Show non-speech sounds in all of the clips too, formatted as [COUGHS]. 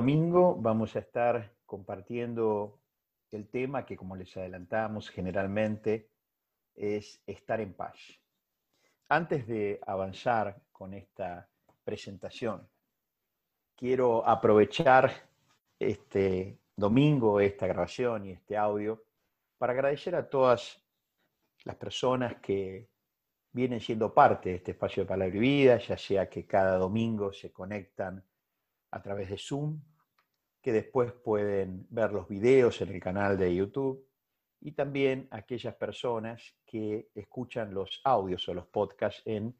Domingo vamos a estar compartiendo el tema que, como les adelantamos generalmente, es estar en paz. Antes de avanzar con esta presentación, quiero aprovechar este domingo, esta grabación y este audio para agradecer a todas las personas que vienen siendo parte de este espacio de Palabra y Vida, ya sea que cada domingo se conectan a través de Zoom, que después pueden ver los videos en el canal de YouTube, y también aquellas personas que escuchan los audios o los podcasts en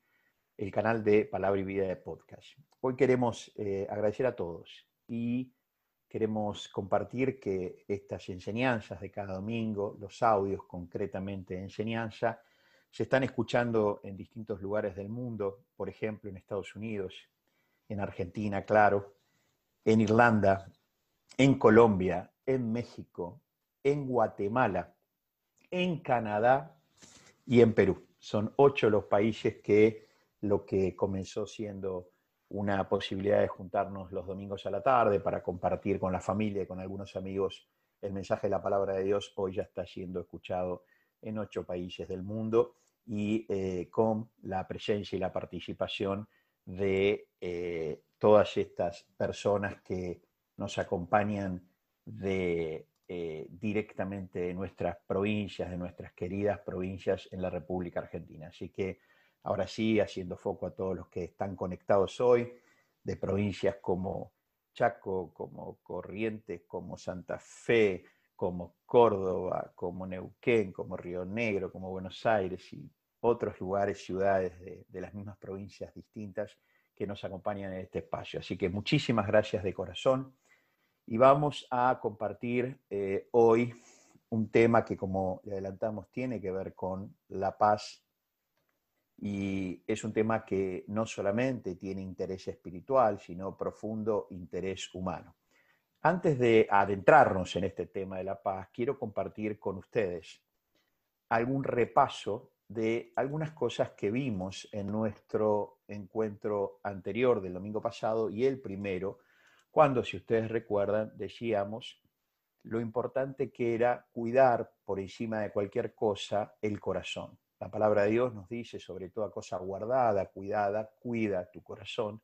el canal de Palabra y Vida de Podcast. Hoy queremos eh, agradecer a todos y queremos compartir que estas enseñanzas de cada domingo, los audios concretamente de enseñanza, se están escuchando en distintos lugares del mundo, por ejemplo en Estados Unidos, en Argentina, claro, en Irlanda, en Colombia, en México, en Guatemala, en Canadá y en Perú. Son ocho los países que lo que comenzó siendo una posibilidad de juntarnos los domingos a la tarde para compartir con la familia y con algunos amigos el mensaje de la palabra de Dios, hoy ya está siendo escuchado en ocho países del mundo y eh, con la presencia y la participación de eh, todas estas personas que nos acompañan de, eh, directamente de nuestras provincias, de nuestras queridas provincias en la República Argentina. Así que ahora sí, haciendo foco a todos los que están conectados hoy, de provincias como Chaco, como Corrientes, como Santa Fe, como Córdoba, como Neuquén, como Río Negro, como Buenos Aires y otros lugares, ciudades de, las mismas provincias distintas que nos acompañan en este espacio. Así que muchísimas gracias de corazón y vamos a compartir eh, hoy un tema que, como le adelantamos, tiene que ver con la paz y es un tema que no solamente tiene interés espiritual, sino profundo interés humano. Antes de adentrarnos en este tema de la paz, quiero compartir con ustedes algún repaso de algunas cosas que vimos en nuestro encuentro anterior del domingo pasado y el primero, cuando, si ustedes recuerdan, decíamos lo importante que era cuidar por encima de cualquier cosa el corazón. La palabra de Dios nos dice, sobre toda cosa guardada, cuidada, cuida tu corazón,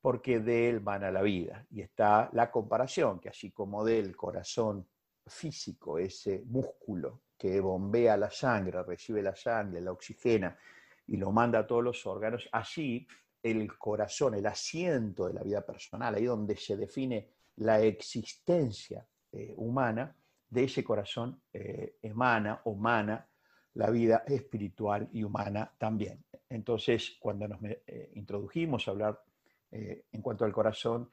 porque de él van a la vida. Y está la comparación, que así como del corazón físico, ese músculo que bombea la sangre, recibe la sangre, la oxigena y lo manda a todos los órganos, así el corazón, el asiento de la vida personal, ahí donde se define la existencia eh, humana, de ese corazón eh, emana o mana la vida espiritual y humana también. Entonces, cuando nos eh, introdujimos a hablar eh, en cuanto al corazón,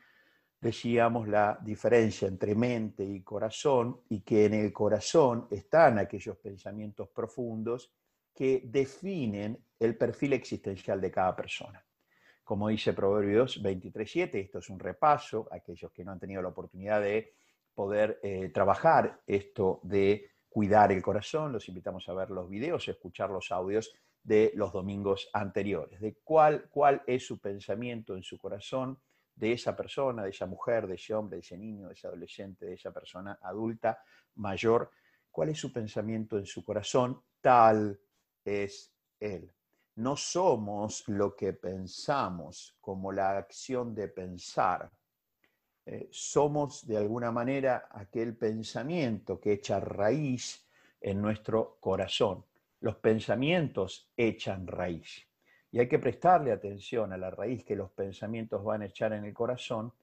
decíamos la diferencia entre mente y corazón y que en el corazón están aquellos pensamientos profundos que definen el perfil existencial de cada persona. Como dice Proverbios 23.7, esto es un repaso, aquellos que no han tenido la oportunidad de poder eh, trabajar esto de cuidar el corazón, los invitamos a ver los videos, escuchar los audios de los domingos anteriores, de cuál, cuál es su pensamiento en su corazón de esa persona, de esa mujer, de ese hombre, de ese niño, de ese adolescente, de esa persona adulta, mayor, cuál es su pensamiento en su corazón, tal es él. No somos lo que pensamos como la acción de pensar. Eh, somos de alguna manera aquel pensamiento que echa raíz en nuestro corazón los pensamientos echan raíz. Y hay que prestarle atención a la raíz que los pensamientos van a echar en el corazón,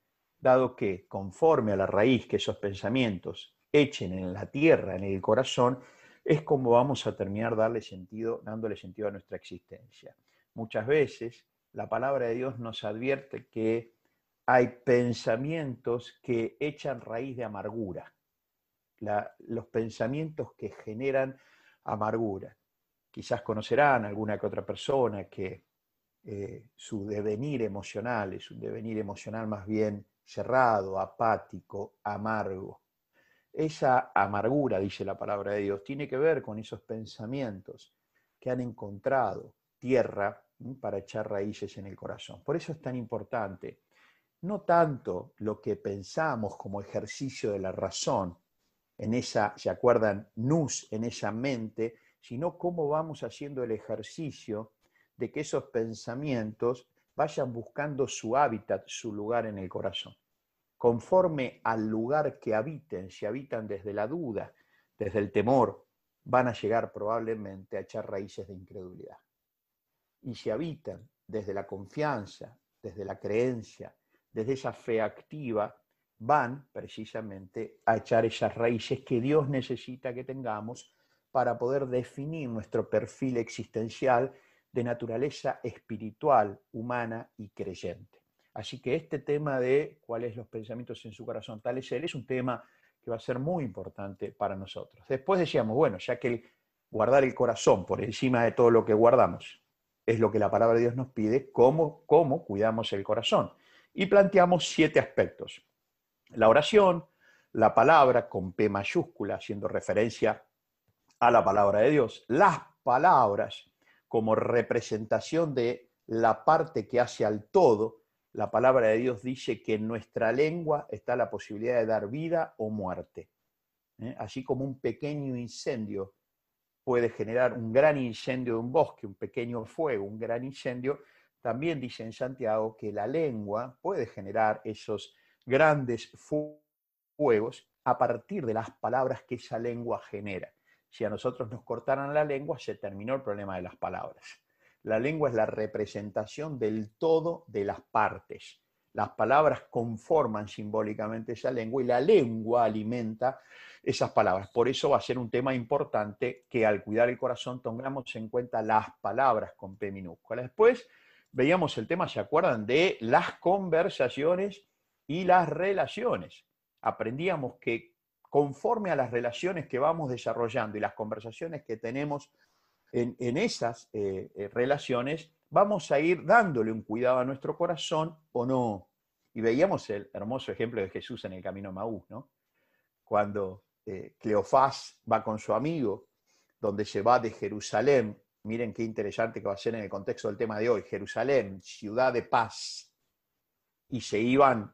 dado que conforme a la raíz que esos pensamientos echen en la tierra, en el corazón, es como vamos a terminar darle sentido, dándole sentido a nuestra existencia. Muchas veces la palabra de Dios nos advierte que hay pensamientos que echan raíz de amargura, los pensamientos que generan amargura. Quizás conocerán alguna que otra persona que eh, su devenir emocional es un devenir emocional más bien cerrado, apático, amargo. Esa amargura, dice la palabra de Dios, tiene que ver con esos pensamientos que han encontrado tierra para echar raíces en el corazón. Por eso es tan importante no tanto lo que pensamos como ejercicio de la razón, en esa, ¿se acuerdan? Nus, en esa mente, sino cómo vamos haciendo el ejercicio de que esos pensamientos vayan buscando su hábitat, su lugar en el corazón. Conforme al lugar que habiten, si habitan desde la duda, desde el temor, van a llegar probablemente a echar raíces de incredulidad. Y si habitan desde la confianza, desde la creencia, desde esa fe activa, van precisamente a echar esas raíces que Dios necesita que tengamos para poder definir nuestro perfil existencial de naturaleza espiritual, humana y creyente. Así que este tema de cuáles los pensamientos en su corazón, tal es él, es un tema que va a ser muy importante para nosotros. Después decíamos, bueno, ya que el guardar el corazón por encima de todo lo que guardamos es lo que la palabra de Dios nos pide, ¿cómo, cómo cuidamos el corazón? Y planteamos siete aspectos. La oración, la palabra con P mayúscula, haciendo referencia a la palabra de Dios, las palabras como representación de la parte que hace al todo, la palabra de Dios dice que en nuestra lengua está la posibilidad de dar vida o muerte. ¿eh? Así como un pequeño incendio puede generar un gran incendio de un bosque, un pequeño fuego, un gran incendio, también dice en Santiago que la lengua puede generar esos grandes fuegos a partir de las palabras que esa lengua genera. Si a nosotros nos cortaran la lengua, se terminó el problema de las palabras. La lengua es la representación del todo de las partes. Las palabras conforman simbólicamente esa lengua y la lengua alimenta esas palabras. Por eso va a ser un tema importante que al cuidar el corazón tengamos en cuenta las palabras con P minúscula. Después veíamos el tema, ¿se acuerdan? De las conversaciones y las relaciones. Aprendíamos que conforme a las relaciones que vamos desarrollando y las conversaciones que tenemos en, esas eh, eh, relaciones, vamos a ir dándole un cuidado a nuestro corazón o no. Y veíamos el hermoso ejemplo de Jesús en el camino a Maús, ¿no? Cuando eh, Cleofás va con su amigo, donde se va de Jerusalén, miren qué interesante que va a ser en el contexto del tema de hoy, Jerusalén, ciudad de paz, y se iban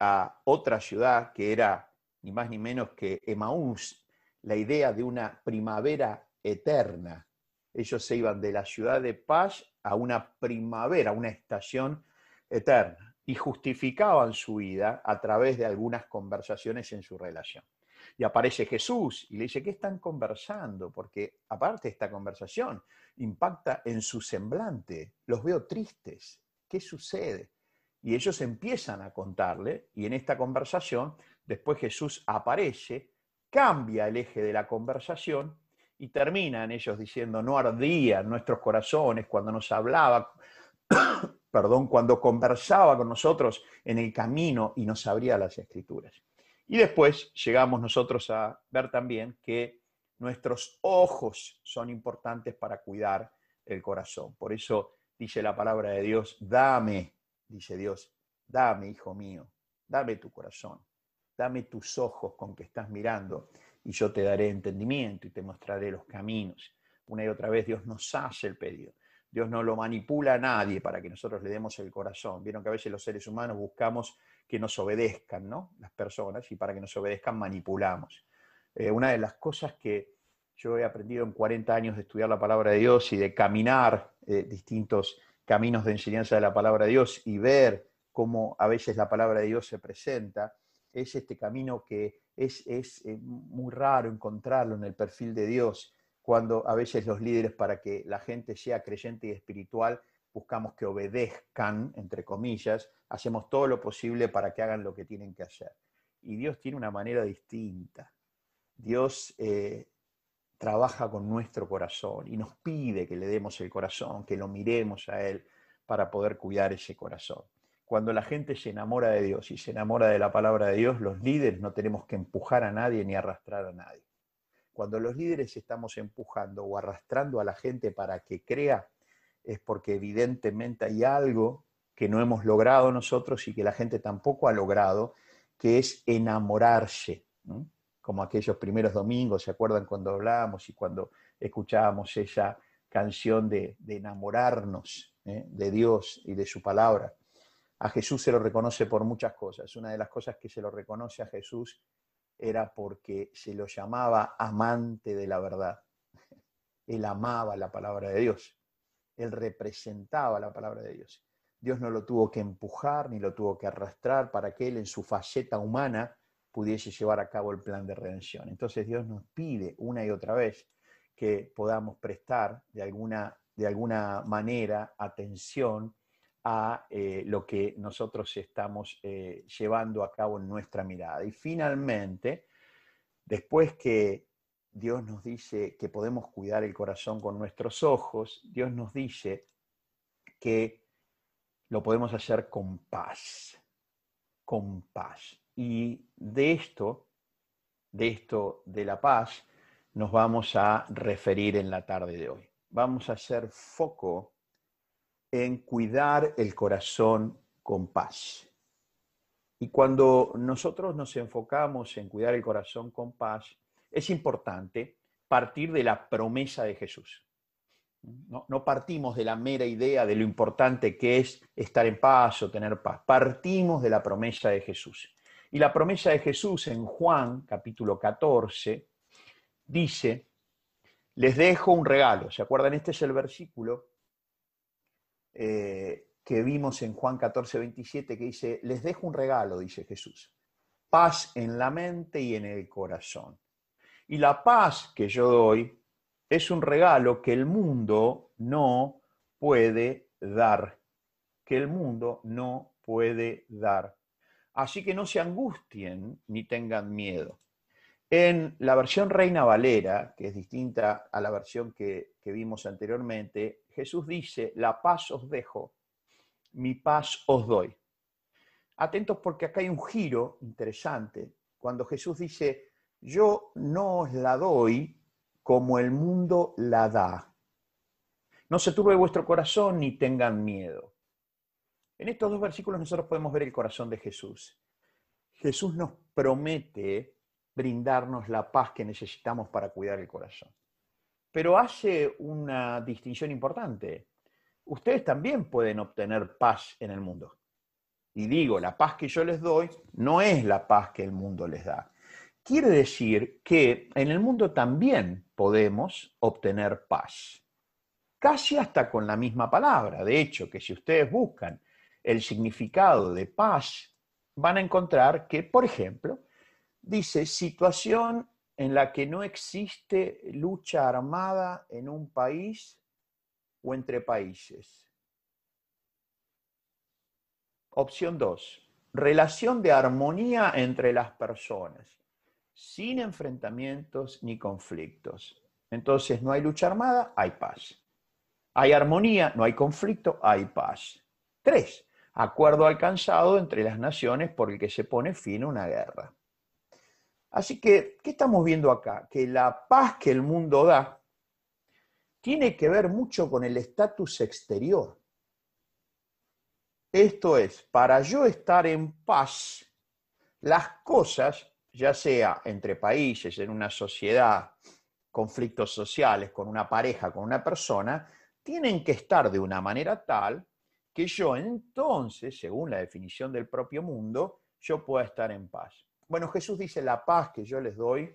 a otra ciudad que era ni más ni menos que Emaús, la idea de una primavera eterna. Ellos se iban de la ciudad de paz a una primavera, una estación eterna, y justificaban su vida a través de algunas conversaciones en su relación. Y aparece Jesús y le dice, ¿qué están conversando? Porque aparte esta conversación impacta en su semblante, los veo tristes, ¿qué sucede? Y ellos empiezan a contarle, y en esta conversación, después Jesús aparece, cambia el eje de la conversación y terminan ellos diciendo, no ardían nuestros corazones cuando nos hablaba, [COUGHS] perdón, cuando conversaba con nosotros en el camino y nos abría las escrituras. Y después llegamos nosotros a ver también que nuestros ojos son importantes para cuidar el corazón. Por eso dice la palabra de Dios, dame dice Dios, dame, hijo mío, dame tu corazón, dame tus ojos con que estás mirando y yo te daré entendimiento y te mostraré los caminos. Una y otra vez Dios nos hace el pedido. Dios no lo manipula a nadie para que nosotros le demos el corazón. Vieron que a veces los seres humanos buscamos que nos obedezcan, ¿no? Las personas, y para que nos obedezcan manipulamos. Eh, una de las cosas que yo he aprendido en 40 años de estudiar la palabra de Dios y de caminar eh, distintos caminos de enseñanza de la palabra de Dios y ver cómo a veces la palabra de Dios se presenta, es este camino que es, eh, muy raro encontrarlo en el perfil de Dios, cuando a veces los líderes para que la gente sea creyente y espiritual buscamos que obedezcan, entre comillas, hacemos todo lo posible para que hagan lo que tienen que hacer. Y Dios tiene una manera distinta. Dios eh, trabaja con nuestro corazón y nos pide que le demos el corazón, que lo miremos a Él para poder cuidar ese corazón. Cuando la gente se enamora de Dios y se enamora de la palabra de Dios, los líderes no tenemos que empujar a nadie ni arrastrar a nadie. Cuando los líderes estamos empujando o arrastrando a la gente para que crea, es porque evidentemente hay algo que no hemos logrado nosotros y que la gente tampoco ha logrado, que es enamorarse como aquellos primeros domingos, ¿se acuerdan cuando hablábamos y cuando escuchábamos esa canción de, enamorarnos ¿eh? de Dios y de su palabra? A Jesús se lo reconoce por muchas cosas. Una de las cosas que se lo reconoce a Jesús era porque se lo llamaba amante de la verdad. Él amaba la palabra de Dios. Él representaba la palabra de Dios. Dios no lo tuvo que empujar ni lo tuvo que arrastrar para que él en su faceta humana pudiese llevar a cabo el plan de redención. Entonces Dios nos pide una y otra vez que podamos prestar de alguna, de alguna manera atención a eh, lo que nosotros estamos eh, llevando a cabo en nuestra mirada. Y finalmente, después que Dios nos dice que podemos cuidar el corazón con nuestros ojos, Dios nos dice que lo podemos hacer con paz, con paz. Y de esto, de esto de la paz, nos vamos a referir en la tarde de hoy. Vamos a hacer foco en cuidar el corazón con paz. Y cuando nosotros nos enfocamos en cuidar el corazón con paz, es importante partir de la promesa de Jesús. No, partimos de la mera idea de lo importante que es estar en paz o tener paz. Partimos de la promesa de Jesús. Y la promesa de Jesús en Juan capítulo 14 dice, les dejo un regalo. ¿Se acuerdan? Este es el versículo eh, que vimos en Juan 14, 27, que dice, les dejo un regalo, dice Jesús, paz en la mente y en el corazón. Y la paz que yo doy es un regalo que el mundo no puede dar, que el mundo no puede dar. Así que no se angustien ni tengan miedo. En la versión Reina Valera, que es distinta a la versión que, vimos anteriormente, Jesús dice, la paz os dejo, mi paz os doy. Atentos porque acá hay un giro interesante. Cuando Jesús dice, yo no os la doy como el mundo la da. No se turbe vuestro corazón ni tengan miedo. En estos dos versículos nosotros podemos ver el corazón de Jesús. Jesús nos promete brindarnos la paz que necesitamos para cuidar el corazón. Pero hace una distinción importante. Ustedes también pueden obtener paz en el mundo. Y digo, la paz que yo les doy no es la paz que el mundo les da. Quiere decir que en el mundo también podemos obtener paz. Casi hasta con la misma palabra. De hecho, que si ustedes buscan el significado de paz, van a encontrar que, por ejemplo, Dice, situación en la que no existe lucha armada en un país o entre países. Opción 2. Relación de armonía entre las personas, sin enfrentamientos ni conflictos. Entonces, no hay lucha armada, hay paz. Hay armonía, no hay conflicto, hay paz. 3. Acuerdo alcanzado entre las naciones por el que se pone fin a una guerra. Así que, ¿qué estamos viendo acá? Que la paz que el mundo da tiene que ver mucho con el estatus exterior. Esto es, para yo estar en paz, las cosas, ya sea entre países, en una sociedad, conflictos sociales, con una pareja, con una persona, tienen que estar de una manera tal que yo entonces, según la definición del propio mundo, yo pueda estar en paz. Bueno, Jesús dice, la paz que yo les doy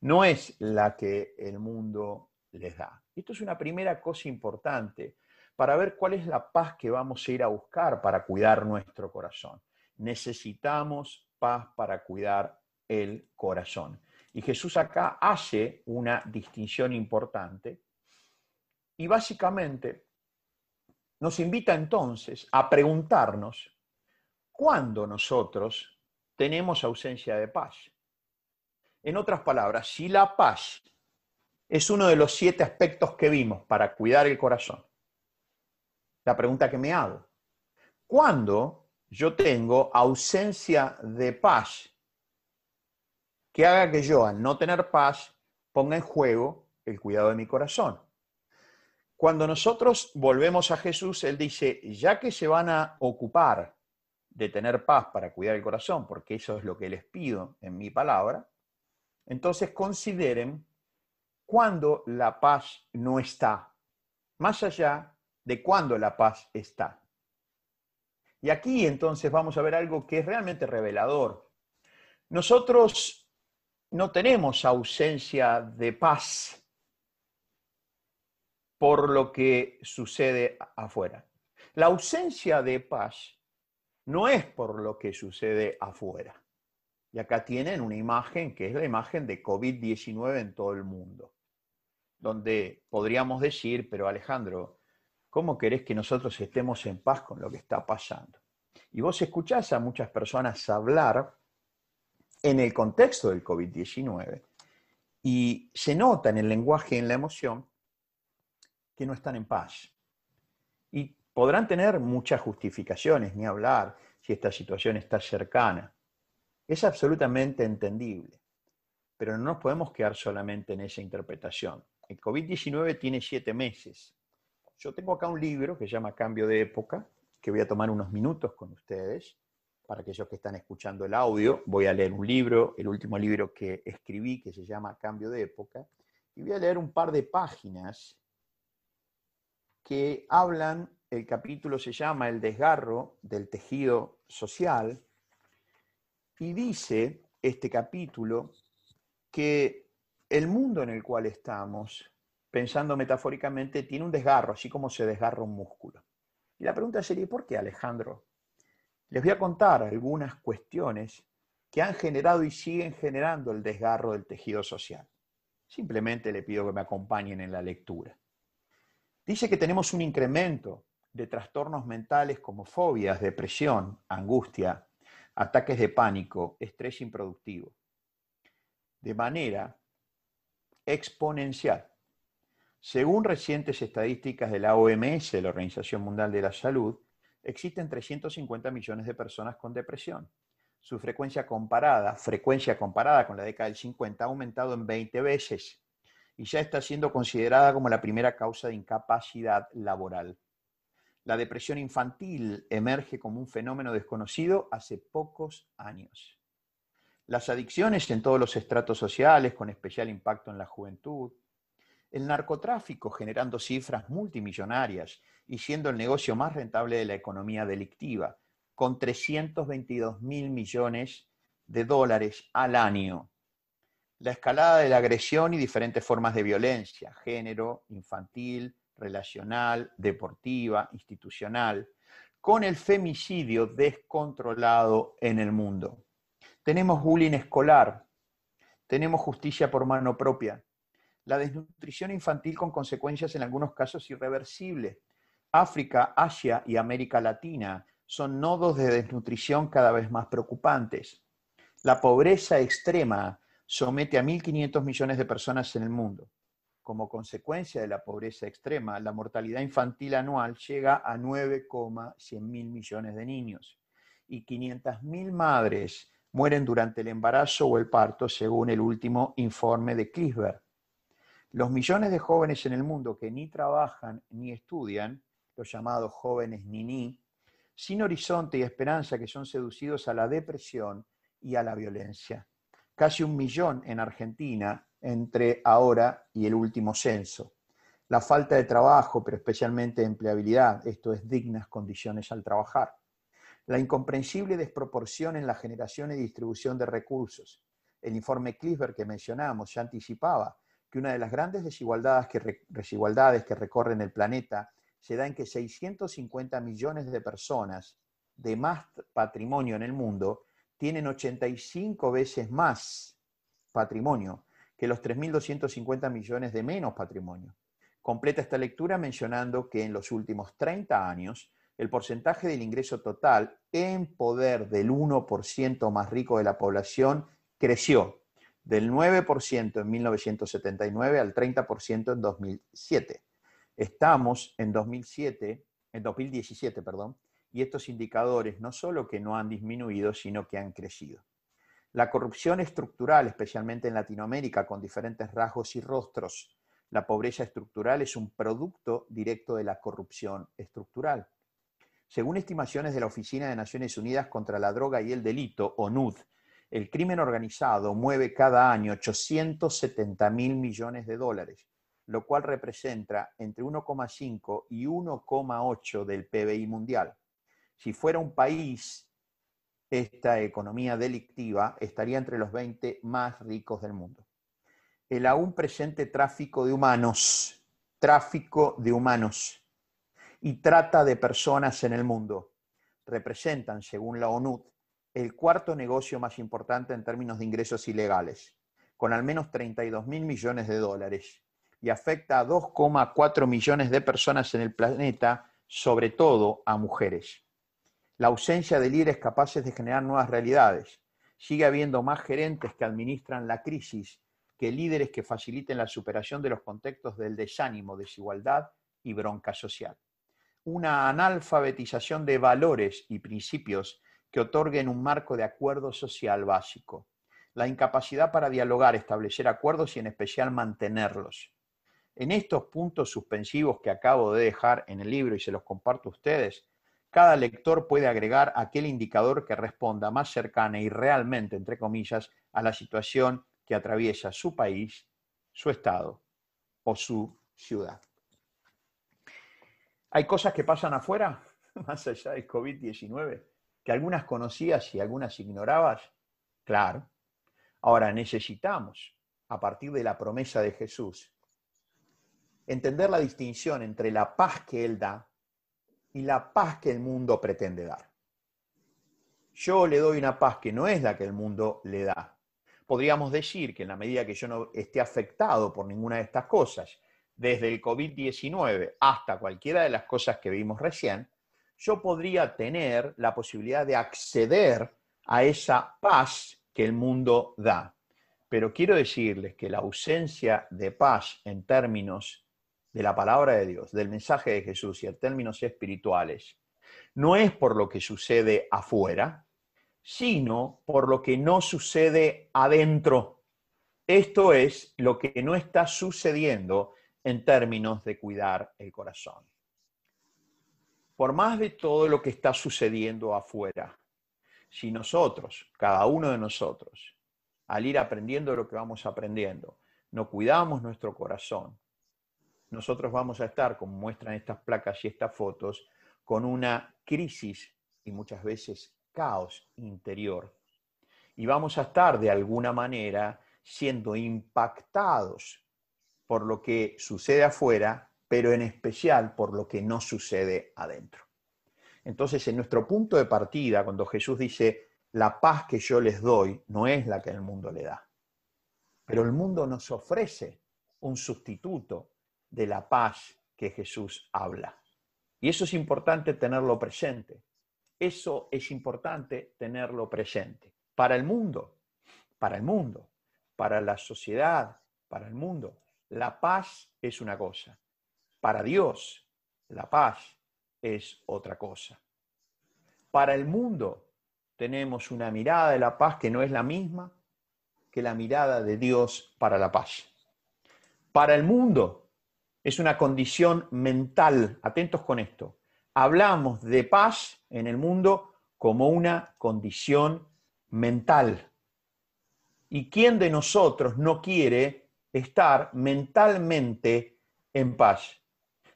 no es la que el mundo les da. Esto es una primera cosa importante para ver cuál es la paz que vamos a ir a buscar para cuidar nuestro corazón. Necesitamos paz para cuidar el corazón. Y Jesús acá hace una distinción importante y básicamente nos invita entonces a preguntarnos cuándo nosotros tenemos ausencia de paz. En otras palabras, si la paz es uno de los siete aspectos que vimos para cuidar el corazón, la pregunta que me hago, ¿cuándo yo tengo ausencia de paz que haga que yo, al no tener paz, ponga en juego el cuidado de mi corazón? Cuando nosotros volvemos a Jesús, Él dice, ya que se van a ocupar de tener paz para cuidar el corazón, porque eso es lo que les pido en mi palabra, entonces consideren cuando la paz no está, más allá de cuando la paz está. Y aquí entonces vamos a ver algo que es realmente revelador. Nosotros no tenemos ausencia de paz por lo que sucede afuera. La ausencia de paz no es por lo que sucede afuera. Y acá tienen una imagen que es la imagen de COVID-19 en todo el mundo, donde podríamos decir, pero Alejandro, ¿cómo querés que nosotros estemos en paz con lo que está pasando? Y vos escuchás a muchas personas hablar en el contexto del COVID-19 y se nota en el lenguaje y en la emoción que no están en paz. Y podrán tener muchas justificaciones, ni hablar si esta situación está cercana. Es absolutamente entendible, pero no nos podemos quedar solamente en esa interpretación. El COVID-19 tiene siete meses. Yo tengo acá un libro que se llama Cambio de Época, que voy a tomar unos minutos con ustedes. Para aquellos que están escuchando el audio, voy a leer un libro, el último libro que escribí, que se llama Cambio de Época, y voy a leer un par de páginas que hablan, el capítulo se llama El desgarro del tejido social, y dice este capítulo que el mundo en el cual estamos, pensando metafóricamente, tiene un desgarro, así como se desgarra un músculo. Y la pregunta sería, ¿por qué, Alejandro? Les voy a contar algunas cuestiones que han generado y siguen generando el desgarro del tejido social. Simplemente le pido que me acompañen en la lectura. Dice que tenemos un incremento de trastornos mentales como fobias, depresión, angustia, ataques de pánico, estrés improductivo, de manera exponencial. Según recientes estadísticas de la OMS, la Organización Mundial de la Salud, existen 350 millones de personas con depresión. Su frecuencia comparada, frecuencia comparada con la década del 50, ha aumentado en 20 veces y ya está siendo considerada como la primera causa de incapacidad laboral. La depresión infantil emerge como un fenómeno desconocido hace pocos años. Las adicciones en todos los estratos sociales, con especial impacto en la juventud. El narcotráfico generando cifras multimillonarias y siendo el negocio más rentable de la economía delictiva, con 322 mil millones de dólares al año la escalada de la agresión y diferentes formas de violencia, género, infantil, relacional, deportiva, institucional, con el femicidio descontrolado en el mundo. Tenemos bullying escolar, tenemos justicia por mano propia, la desnutrición infantil con consecuencias en algunos casos irreversibles. África, Asia y América Latina son nodos de desnutrición cada vez más preocupantes. La pobreza extrema somete a 1.500 millones de personas en el mundo. Como consecuencia de la pobreza extrema, la mortalidad infantil anual llega a 9,100 mil millones de niños y 500.000 madres mueren durante el embarazo o el parto, según el último informe de Clisberg. Los millones de jóvenes en el mundo que ni trabajan ni estudian, los llamados jóvenes ni, sin horizonte y esperanza, que son seducidos a la depresión y a la violencia casi un millón en Argentina entre ahora y el último censo. La falta de trabajo, pero especialmente de empleabilidad, esto es dignas condiciones al trabajar. La incomprensible desproporción en la generación y distribución de recursos. El informe Clifford que mencionamos ya anticipaba que una de las grandes desigualdades que recorren el planeta se da en que 650 millones de personas de más patrimonio en el mundo tienen 85 veces más patrimonio que los 3.250 millones de menos patrimonio. Completa esta lectura mencionando que en los últimos 30 años el porcentaje del ingreso total en poder del 1% más rico de la población creció del 9% en 1979 al 30% en 2007. Estamos en 2007, en 2017, perdón, y estos indicadores no solo que no han disminuido, sino que han crecido. La corrupción estructural, especialmente en Latinoamérica, con diferentes rasgos y rostros. La pobreza estructural es un producto directo de la corrupción estructural. Según estimaciones de la Oficina de Naciones Unidas contra la Droga y el Delito, ONUD, el crimen organizado mueve cada año 870 mil millones de dólares, lo cual representa entre 1,5 y 1,8 del PBI mundial. Si fuera un país, esta economía delictiva estaría entre los 20 más ricos del mundo. El aún presente tráfico de humanos, tráfico de humanos y trata de personas en el mundo representan, según la ONU, el cuarto negocio más importante en términos de ingresos ilegales, con al menos 32 mil millones de dólares, y afecta a 2,4 millones de personas en el planeta, sobre todo a mujeres. La ausencia de líderes capaces de generar nuevas realidades. Sigue habiendo más gerentes que administran la crisis que líderes que faciliten la superación de los contextos del desánimo, desigualdad y bronca social. Una analfabetización de valores y principios que otorguen un marco de acuerdo social básico. La incapacidad para dialogar, establecer acuerdos y en especial mantenerlos. En estos puntos suspensivos que acabo de dejar en el libro y se los comparto a ustedes, cada lector puede agregar aquel indicador que responda más cercana y realmente, entre comillas, a la situación que atraviesa su país, su estado o su ciudad. Hay cosas que pasan afuera, [LAUGHS] más allá del COVID-19, que algunas conocías y algunas ignorabas. Claro. Ahora necesitamos, a partir de la promesa de Jesús, entender la distinción entre la paz que Él da y la paz que el mundo pretende dar. Yo le doy una paz que no es la que el mundo le da. Podríamos decir que en la medida que yo no esté afectado por ninguna de estas cosas, desde el COVID-19 hasta cualquiera de las cosas que vimos recién, yo podría tener la posibilidad de acceder a esa paz que el mundo da. Pero quiero decirles que la ausencia de paz en términos de la palabra de Dios, del mensaje de Jesús y en términos espirituales, no es por lo que sucede afuera, sino por lo que no sucede adentro. Esto es lo que no está sucediendo en términos de cuidar el corazón. Por más de todo lo que está sucediendo afuera, si nosotros, cada uno de nosotros, al ir aprendiendo lo que vamos aprendiendo, no cuidamos nuestro corazón, nosotros vamos a estar, como muestran estas placas y estas fotos, con una crisis y muchas veces caos interior. Y vamos a estar de alguna manera siendo impactados por lo que sucede afuera, pero en especial por lo que no sucede adentro. Entonces, en nuestro punto de partida, cuando Jesús dice, la paz que yo les doy no es la que el mundo le da, pero el mundo nos ofrece un sustituto de la paz que Jesús habla. Y eso es importante tenerlo presente. Eso es importante tenerlo presente. Para el mundo, para el mundo, para la sociedad, para el mundo, la paz es una cosa. Para Dios, la paz es otra cosa. Para el mundo tenemos una mirada de la paz que no es la misma que la mirada de Dios para la paz. Para el mundo es una condición mental. Atentos con esto. Hablamos de paz en el mundo como una condición mental. ¿Y quién de nosotros no quiere estar mentalmente en paz?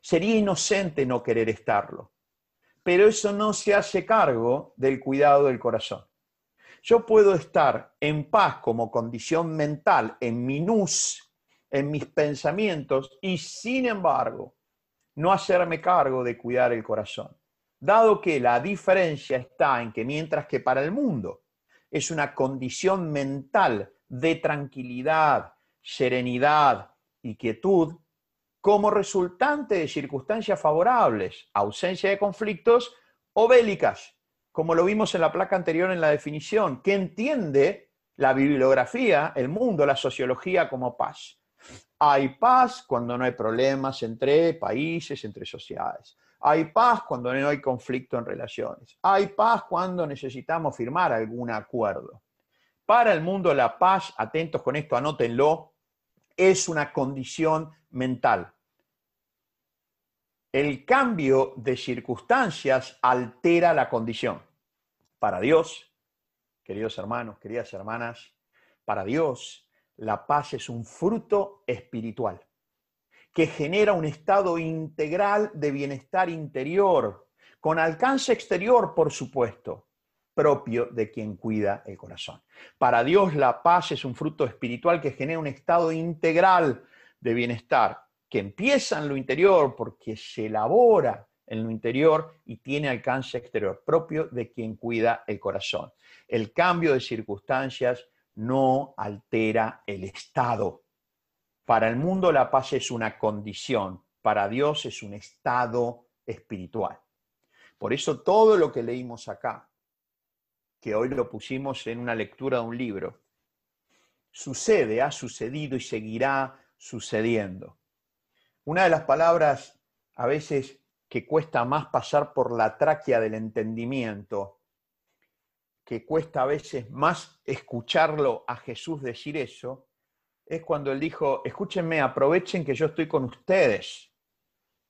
Sería inocente no querer estarlo, pero eso no se hace cargo del cuidado del corazón. Yo puedo estar en paz como condición mental en mi nus, en mis pensamientos y sin embargo no hacerme cargo de cuidar el corazón. Dado que la diferencia está en que mientras que para el mundo es una condición mental de tranquilidad, serenidad y quietud, como resultante de circunstancias favorables, ausencia de conflictos o bélicas, como lo vimos en la placa anterior en la definición, que entiende la bibliografía, el mundo, la sociología como paz. Hay paz cuando no hay problemas entre países, entre sociedades. Hay paz cuando no hay conflicto en relaciones. Hay paz cuando necesitamos firmar algún acuerdo. Para el mundo la paz, atentos con esto, anótenlo, es una condición mental. El cambio de circunstancias altera la condición. Para Dios, queridos hermanos, queridas hermanas, para Dios la paz es un fruto espiritual que genera un estado integral de bienestar interior, con alcance exterior, por supuesto, propio de quien cuida el corazón. Para Dios la paz es un fruto espiritual que genera un estado integral de bienestar, que empieza en lo interior porque se elabora en lo interior y tiene alcance exterior, propio de quien cuida el corazón. El cambio de circunstancias no altera el estado. Para el mundo la paz es una condición, para Dios es un estado espiritual. Por eso todo lo que leímos acá, que hoy lo pusimos en una lectura de un libro, sucede, ha sucedido y seguirá sucediendo. Una de las palabras a veces que cuesta más pasar por la tráquea del entendimiento, que cuesta a veces más escucharlo a Jesús decir eso, es cuando él dijo, escúchenme, aprovechen que yo estoy con ustedes.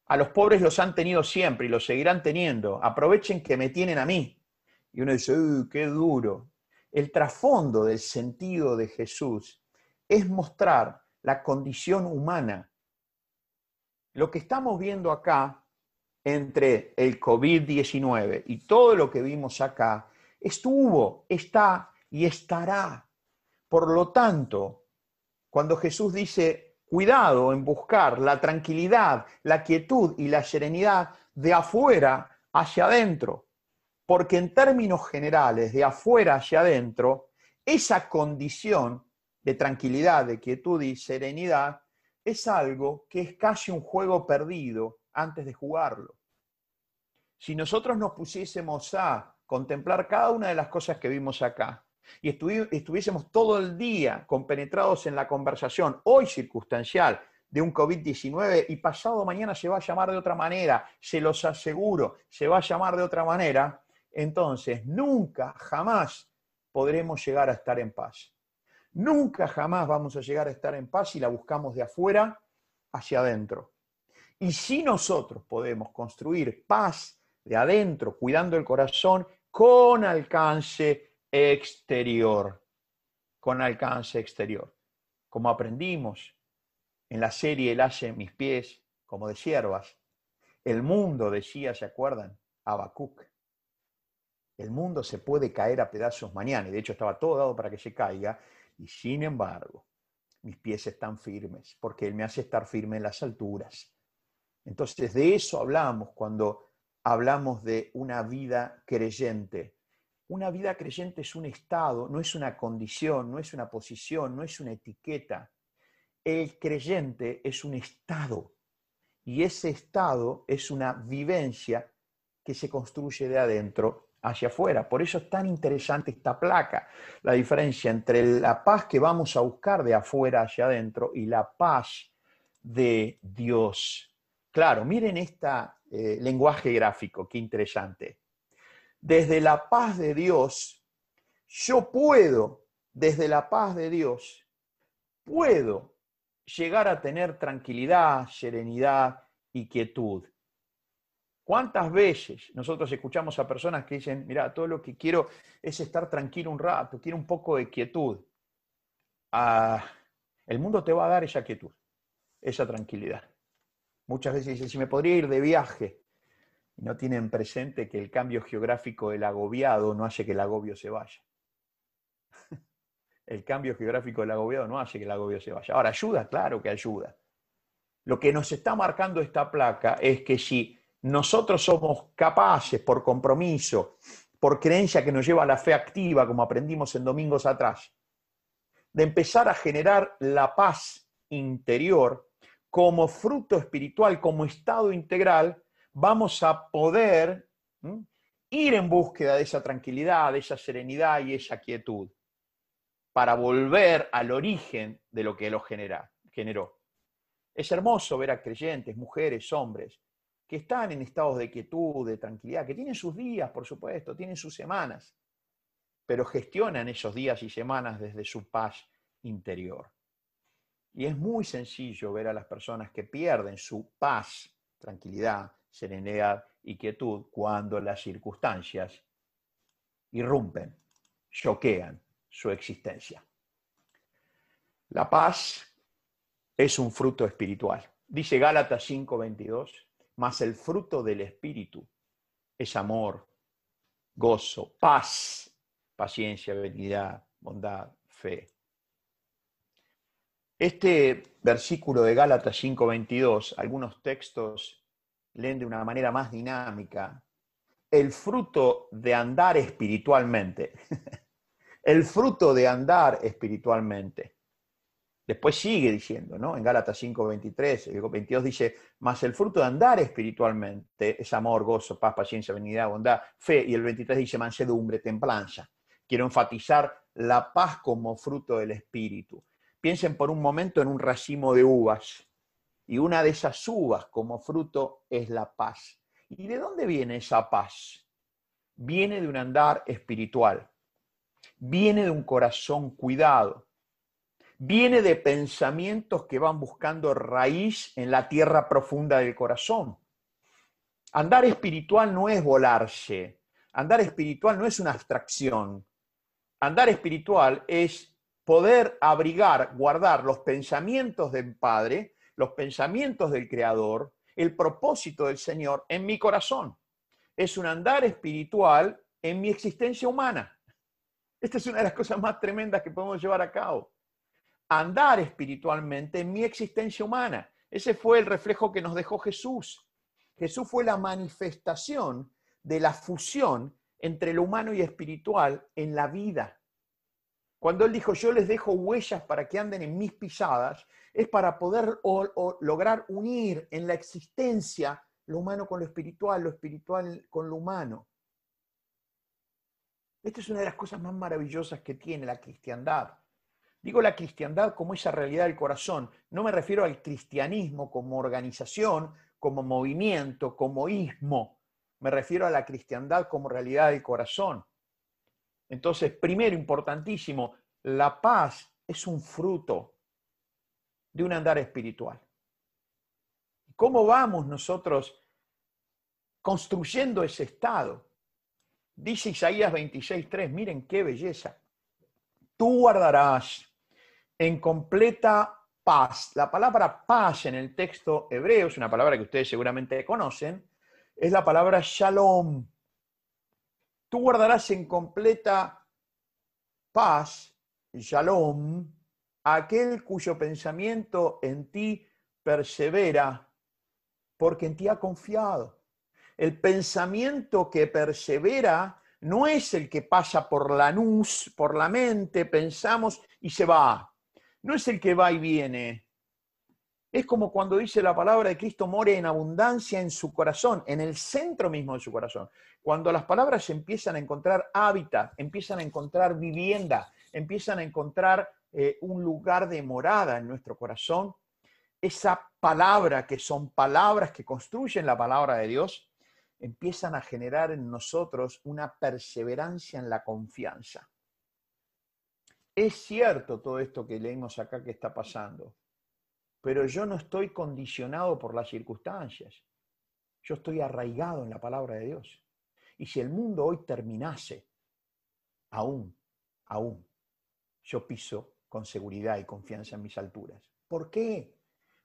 A los pobres los han tenido siempre y los seguirán teniendo. Aprovechen que me tienen a mí. Y uno dice, uy, qué duro. El trasfondo del sentido de Jesús es mostrar la condición humana. Lo que estamos viendo acá entre el COVID-19 y todo lo que vimos acá estuvo, está y estará. Por lo tanto, cuando Jesús dice, cuidado en buscar la tranquilidad, la quietud y la serenidad de afuera hacia adentro, porque en términos generales, de afuera hacia adentro, esa condición de tranquilidad, de quietud y serenidad es algo que es casi un juego perdido antes de jugarlo. Si nosotros nos pusiésemos a contemplar cada una de las cosas que vimos acá y estuviésemos todo el día compenetrados en la conversación, hoy circunstancial, de un COVID-19 y pasado mañana se va a llamar de otra manera, se los aseguro, se va a llamar de otra manera, entonces nunca, jamás podremos llegar a estar en paz. Nunca jamás vamos a llegar a estar en paz si la buscamos de afuera hacia adentro. Y si nosotros podemos construir paz de adentro, cuidando el corazón, con alcance exterior, con alcance exterior. Como aprendimos en la serie El hace mis pies como de siervas, el mundo decía, ¿se acuerdan? Habacuc. El mundo se puede caer a pedazos mañana, y de hecho estaba todo dado para que se caiga, y sin embargo, mis pies están firmes, porque Él me hace estar firme en las alturas. Entonces, de eso hablamos cuando hablamos de una vida creyente. Una vida creyente es un estado, no es una condición, no es una posición, no es una etiqueta. El creyente es un estado y ese estado es una vivencia que se construye de adentro hacia afuera. Por eso es tan interesante esta placa, la diferencia entre la paz que vamos a buscar de afuera hacia adentro y la paz de Dios. Claro, miren este lenguaje gráfico, qué interesante. Desde la paz de Dios, yo puedo, desde la paz de Dios, puedo llegar a tener tranquilidad, serenidad y quietud. ¿Cuántas veces nosotros escuchamos a personas que dicen, mira, todo lo que quiero es estar tranquilo un rato, quiero un poco de quietud? Ah, el mundo te va a dar esa quietud, esa tranquilidad. Muchas veces dicen, si me podría ir de viaje, y no tienen presente que el cambio geográfico del agobiado no hace que el agobio se vaya. [LAUGHS] el cambio geográfico del agobiado no hace que el agobio se vaya. Ahora, ayuda, claro que ayuda. Lo que nos está marcando esta placa es que si nosotros somos capaces, por compromiso, por creencia que nos lleva a la fe activa, como aprendimos en domingos atrás, de empezar a generar la paz interior como fruto espiritual, como estado integral, vamos a poder ir en búsqueda de esa tranquilidad, de esa serenidad y esa quietud, para volver al origen de lo que lo genera, generó. Es hermoso ver a creyentes, mujeres, hombres, que están en estados de quietud, de tranquilidad, que tienen sus días, por supuesto, tienen sus semanas, pero gestionan esos días y semanas desde su paz interior. Y es muy sencillo ver a las personas que pierden su paz, tranquilidad, serenidad y quietud cuando las circunstancias irrumpen, choquean su existencia. La paz es un fruto espiritual. Dice Gálatas 5:22 mas el fruto del Espíritu es amor, gozo, paz, paciencia, benignidad, bondad, fe. Este versículo de Gálatas 5:22, algunos textos leen de una manera más dinámica, el fruto de andar espiritualmente. [LAUGHS] el fruto de andar espiritualmente. Después sigue diciendo, ¿no? En Gálatas 5, 23, el 22 dice, más el fruto de andar espiritualmente es amor, gozo, paz, paciencia, benignidad, bondad, fe. Y el 23 dice mansedumbre, templanza. Quiero enfatizar la paz como fruto del espíritu. Piensen por un momento en un racimo de uvas. Y una de esas uvas como fruto es la paz. ¿Y de dónde viene esa paz? Viene de un andar espiritual. Viene de un corazón cuidado viene de pensamientos que van buscando raíz en la tierra profunda del corazón. Andar espiritual no es volarse, andar espiritual no es una abstracción. Andar espiritual es poder abrigar, guardar los pensamientos del Padre, los pensamientos del Creador, el propósito del Señor en mi corazón. Es un andar espiritual en mi existencia humana. Esta es una de las cosas más tremendas que podemos llevar a cabo andar espiritualmente en mi existencia humana. Ese fue el reflejo que nos dejó Jesús. Jesús fue la manifestación de la fusión entre lo humano y espiritual en la vida. Cuando Él dijo, yo les dejo huellas para que anden en mis pisadas, es para poder lograr unir en la existencia lo humano con lo espiritual, lo espiritual con lo humano. Esta es una de las cosas más maravillosas que tiene la cristiandad. Digo la cristiandad como esa realidad del corazón. No me refiero al cristianismo como organización, como movimiento, como ismo. Me refiero a la cristiandad como realidad del corazón. Entonces, primero, importantísimo, la paz es un fruto de un andar espiritual. ¿Cómo vamos nosotros construyendo ese estado? Dice Isaías 26.3, miren qué belleza. Tú guardarás en completa paz. La palabra paz en el texto hebreo, es una palabra que ustedes seguramente conocen, es la palabra shalom. Tú guardarás en completa paz, shalom, aquel cuyo pensamiento en ti persevera, porque en ti ha confiado. El pensamiento que persevera no es el que pasa por la nus, por la mente, pensamos y se va no es el que va y viene. Es como cuando dice la palabra de Cristo, more en abundancia en su corazón, en el centro mismo de su corazón. Cuando las palabras empiezan a encontrar hábitat, empiezan a encontrar vivienda, empiezan a encontrar eh, un lugar de morada en nuestro corazón, esa palabra que son palabras que construyen la palabra de Dios, empiezan a generar en nosotros una perseverancia en la confianza. Es cierto todo esto que leemos acá que está pasando, pero yo no estoy condicionado por las circunstancias. Yo estoy arraigado en la palabra de Dios. Y si el mundo hoy terminase, aún, aún, yo piso con seguridad y confianza en mis alturas. ¿Por qué?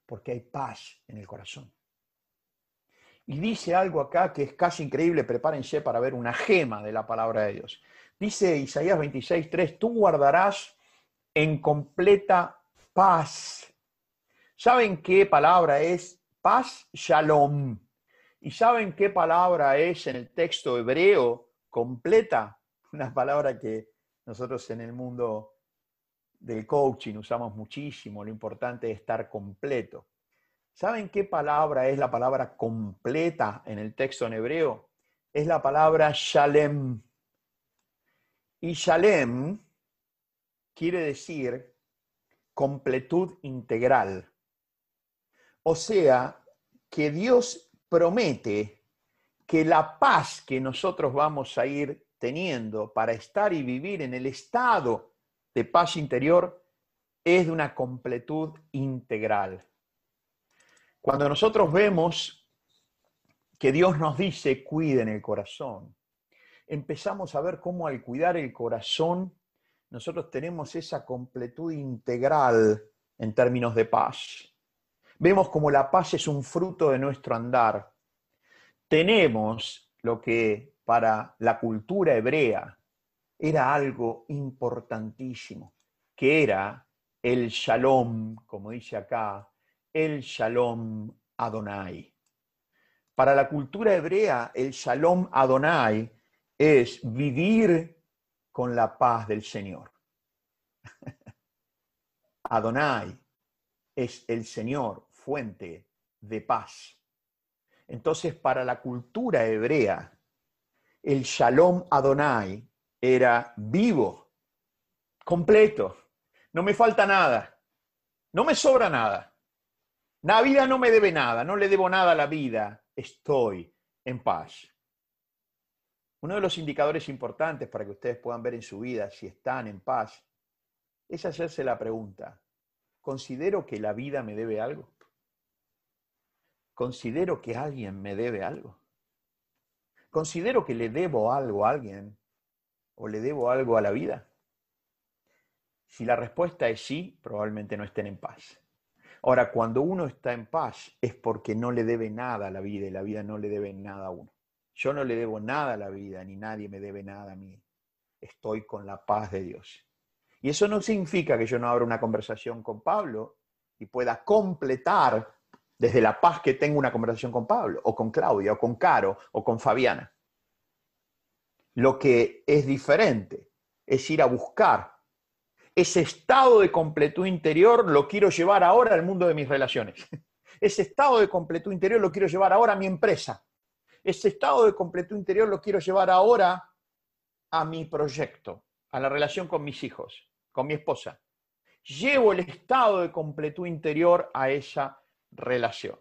Porque hay paz en el corazón. Y dice algo acá que es casi increíble, prepárense para ver una gema de la palabra de Dios. Dice Isaías 26, 3, tú guardarás en completa paz. ¿Saben qué palabra es paz? Shalom. ¿Y saben qué palabra es en el texto hebreo completa? Una palabra que nosotros en el mundo del coaching usamos muchísimo. Lo importante es estar completo. ¿Saben qué palabra es la palabra completa en el texto en hebreo? Es la palabra shalem. Y Shalem quiere decir completud integral. O sea, que Dios promete que la paz que nosotros vamos a ir teniendo para estar y vivir en el estado de paz interior es de una completud integral. Cuando nosotros vemos que Dios nos dice, cuiden el corazón, empezamos a ver cómo al cuidar el corazón, nosotros tenemos esa completud integral en términos de paz. Vemos como la paz es un fruto de nuestro andar. Tenemos lo que para la cultura hebrea era algo importantísimo, que era el shalom, como dice acá, el shalom Adonai. Para la cultura hebrea, el shalom Adonai es vivir con la paz del Señor. [LAUGHS] Adonai es el Señor, fuente de paz. Entonces, para la cultura hebrea, el Shalom Adonai era vivo, completo, no me falta nada, no me sobra nada. La vida no me debe nada, no le debo nada a la vida, estoy en paz. Uno de los indicadores importantes para que ustedes puedan ver en su vida si están en paz es hacerse la pregunta, ¿considero que la vida me debe algo? ¿Considero que alguien me debe algo? ¿Considero que le debo algo a alguien o le debo algo a la vida? Si la respuesta es sí, probablemente no estén en paz. Ahora, cuando uno está en paz es porque no le debe nada a la vida y la vida no le debe nada a uno. Yo no le debo nada a la vida, ni nadie me debe nada a mí. Estoy con la paz de Dios. Y eso no significa que yo no abra una conversación con Pablo y pueda completar desde la paz que tengo una conversación con Pablo, o con Claudia, o con Caro, o con Fabiana. Lo que es diferente es ir a buscar ese estado de completud interior, lo quiero llevar ahora al mundo de mis relaciones. [LAUGHS] Ese estado de completud interior lo quiero llevar ahora a mi empresa ese estado de completud interior lo quiero llevar ahora a mi proyecto, a la relación con mis hijos, con mi esposa. Llevo el estado de completud interior a esa relación.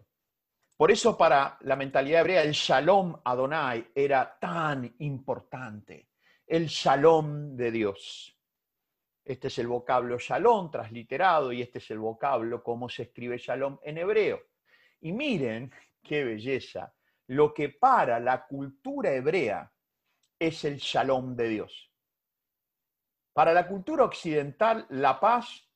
Por eso para la mentalidad hebrea el shalom Adonai era tan importante, el shalom de Dios. Este es el vocablo shalom transliterado y este es el vocablo cómo se escribe shalom en hebreo. Y miren qué belleza lo que para la cultura hebrea es el shalom de Dios. Para la cultura occidental, la paz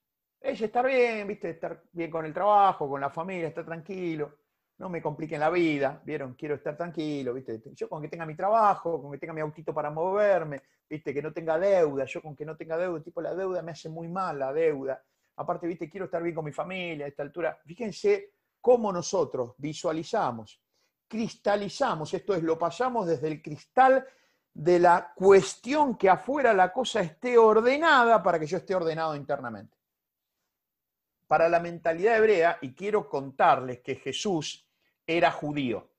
es estar bien, ¿viste? estar bien con el trabajo, con la familia, estar tranquilo, no me compliquen la vida, ¿vieron? Quiero estar tranquilo, ¿viste? Yo con que tenga mi trabajo, con que tenga mi autito para moverme, ¿viste? Que no tenga deuda, yo con que no tenga deuda, tipo la deuda me hace muy mal la deuda. Aparte, ¿viste? Quiero estar bien con mi familia a esta altura. Fíjense cómo nosotros visualizamos cristalizamos, esto es, lo pasamos desde el cristal de la cuestión que afuera la cosa esté ordenada para que yo esté ordenado internamente. Para la mentalidad hebrea, y quiero contarles que Jesús era judío.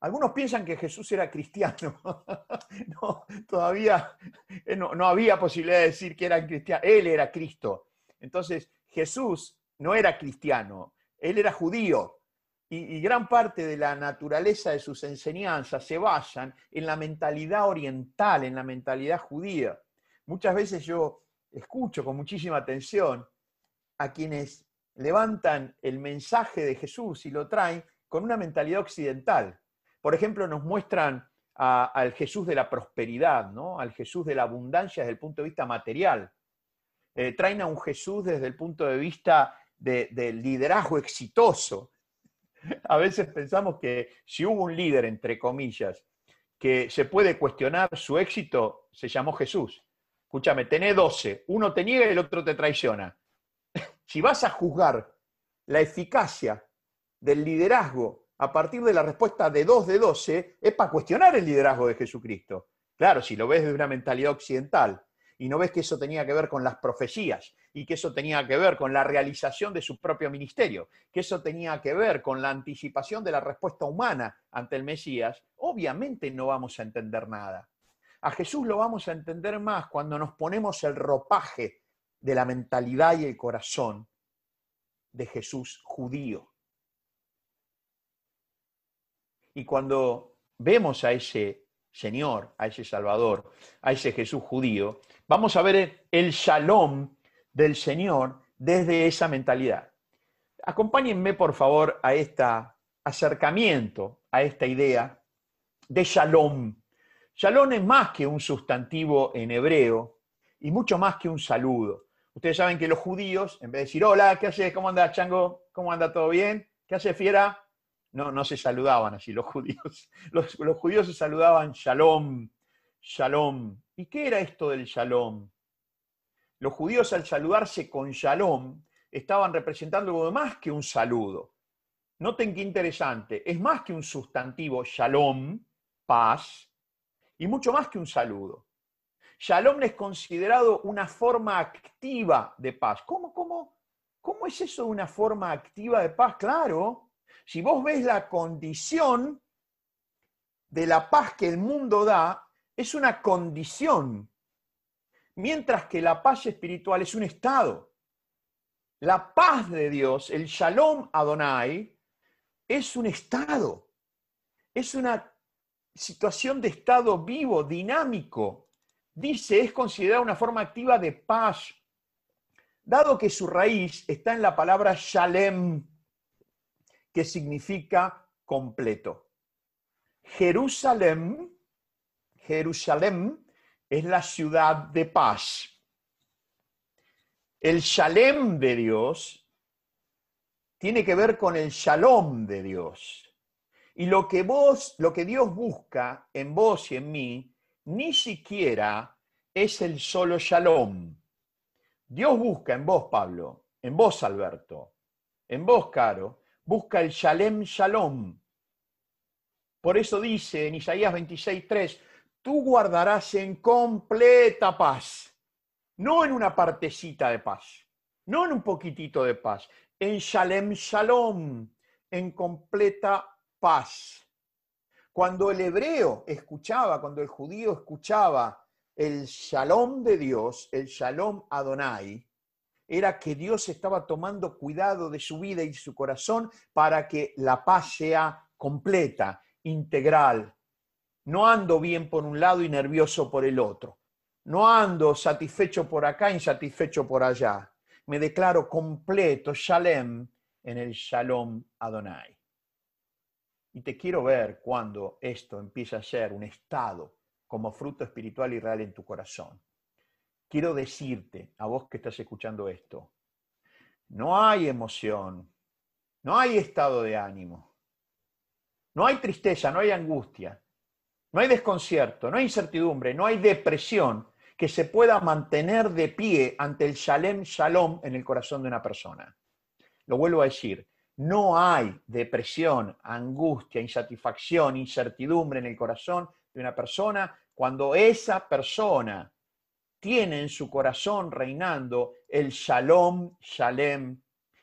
Algunos piensan que Jesús era cristiano. [LAUGHS] no, todavía eh, no, no había posibilidad de decir que era cristiano. Él era Cristo. Entonces, Jesús no era cristiano, él era judío y, gran parte de la naturaleza de sus enseñanzas se basan en la mentalidad oriental, en la mentalidad judía. Muchas veces yo escucho con muchísima atención a quienes levantan el mensaje de Jesús y lo traen con una mentalidad occidental. Por ejemplo, nos muestran al Jesús de la prosperidad, ¿no? al Jesús de la abundancia desde el punto de vista material. Eh, traen a un Jesús desde el punto de vista del liderazgo exitoso, [LAUGHS] a veces pensamos que si hubo un líder, entre comillas, que se puede cuestionar su éxito, se llamó Jesús. Escúchame, tenés 12, uno te niega y el otro te traiciona. Si vas a juzgar la eficacia del liderazgo a partir de la respuesta de 2 de 12, es para cuestionar el liderazgo de Jesucristo. Claro, si lo ves desde una mentalidad occidental y no ves que eso tenía que ver con las profecías y que eso tenía que ver con la realización de su propio ministerio, que eso tenía que ver con la anticipación de la respuesta humana ante el Mesías, obviamente no vamos a entender nada. A Jesús lo vamos a entender más cuando nos ponemos el ropaje de la mentalidad y el corazón de Jesús judío. Y cuando vemos a ese Señor, a ese Salvador, a ese Jesús judío, vamos a ver el shalom del Señor desde esa mentalidad. Acompáñenme, por favor, a este acercamiento, a esta idea de shalom. Shalom es más que un sustantivo en hebreo y mucho más que un saludo. Ustedes saben que los judíos, en vez de decir, hola, ¿qué haces? ¿Cómo anda, chango? ¿Cómo anda todo bien? ¿Qué hace, fiera? no, no se saludaban así los judíos. [LAUGHS] Los, los judíos se saludaban shalom, shalom. ¿Y qué era esto del shalom? Los judíos al saludarse con shalom estaban representando algo más que un saludo. Noten qué interesante, es más que un sustantivo shalom, paz, y mucho más que un saludo. Shalom es considerado una forma activa de paz. ¿Cómo, es eso una forma activa de paz? Claro, si vos ves la condición de la paz que el mundo da, es una condición, mientras que la paz espiritual es un estado. La paz de Dios, el Shalom Adonai, es un estado, es una situación de estado vivo, dinámico. Dice, es considerada una forma activa de paz, dado que su raíz está en la palabra Shalem, que significa completo. Jerusalén, Jerusalén es la ciudad de paz. El Shalem de Dios tiene que ver con el Shalom de Dios. Y lo que lo que Dios busca en vos y en mí, ni siquiera es el solo Shalom. Dios busca en vos, Pablo, en vos, Alberto, en vos, Caro, busca el Shalem Shalom. Por eso dice en Isaías 26:3, tú guardarás en completa paz no en una partecita de paz, no en un poquitito de paz, en Shalem Shalom, en completa paz. Cuando el hebreo escuchaba, cuando el judío escuchaba el Shalom de Dios, el Shalom Adonai, era que Dios estaba tomando cuidado de su vida y su corazón para que la paz sea completa, integral. No ando bien por un lado y nervioso por el otro. No ando satisfecho por acá, insatisfecho por allá. Me declaro completo, shalem, en el shalom Adonai. Y te quiero ver cuando esto empieza a ser un estado como fruto espiritual y real en tu corazón. Quiero decirte, a vos que estás escuchando esto, no hay emoción, no hay estado de ánimo, no hay tristeza, no hay angustia, no hay desconcierto, no hay incertidumbre, no hay depresión que se pueda mantener de pie ante el Shalem Shalom en el corazón de una persona. Lo vuelvo a decir, no hay depresión, angustia, insatisfacción, incertidumbre en el corazón de una persona cuando esa persona tiene en su corazón reinando el Shalom Shalem,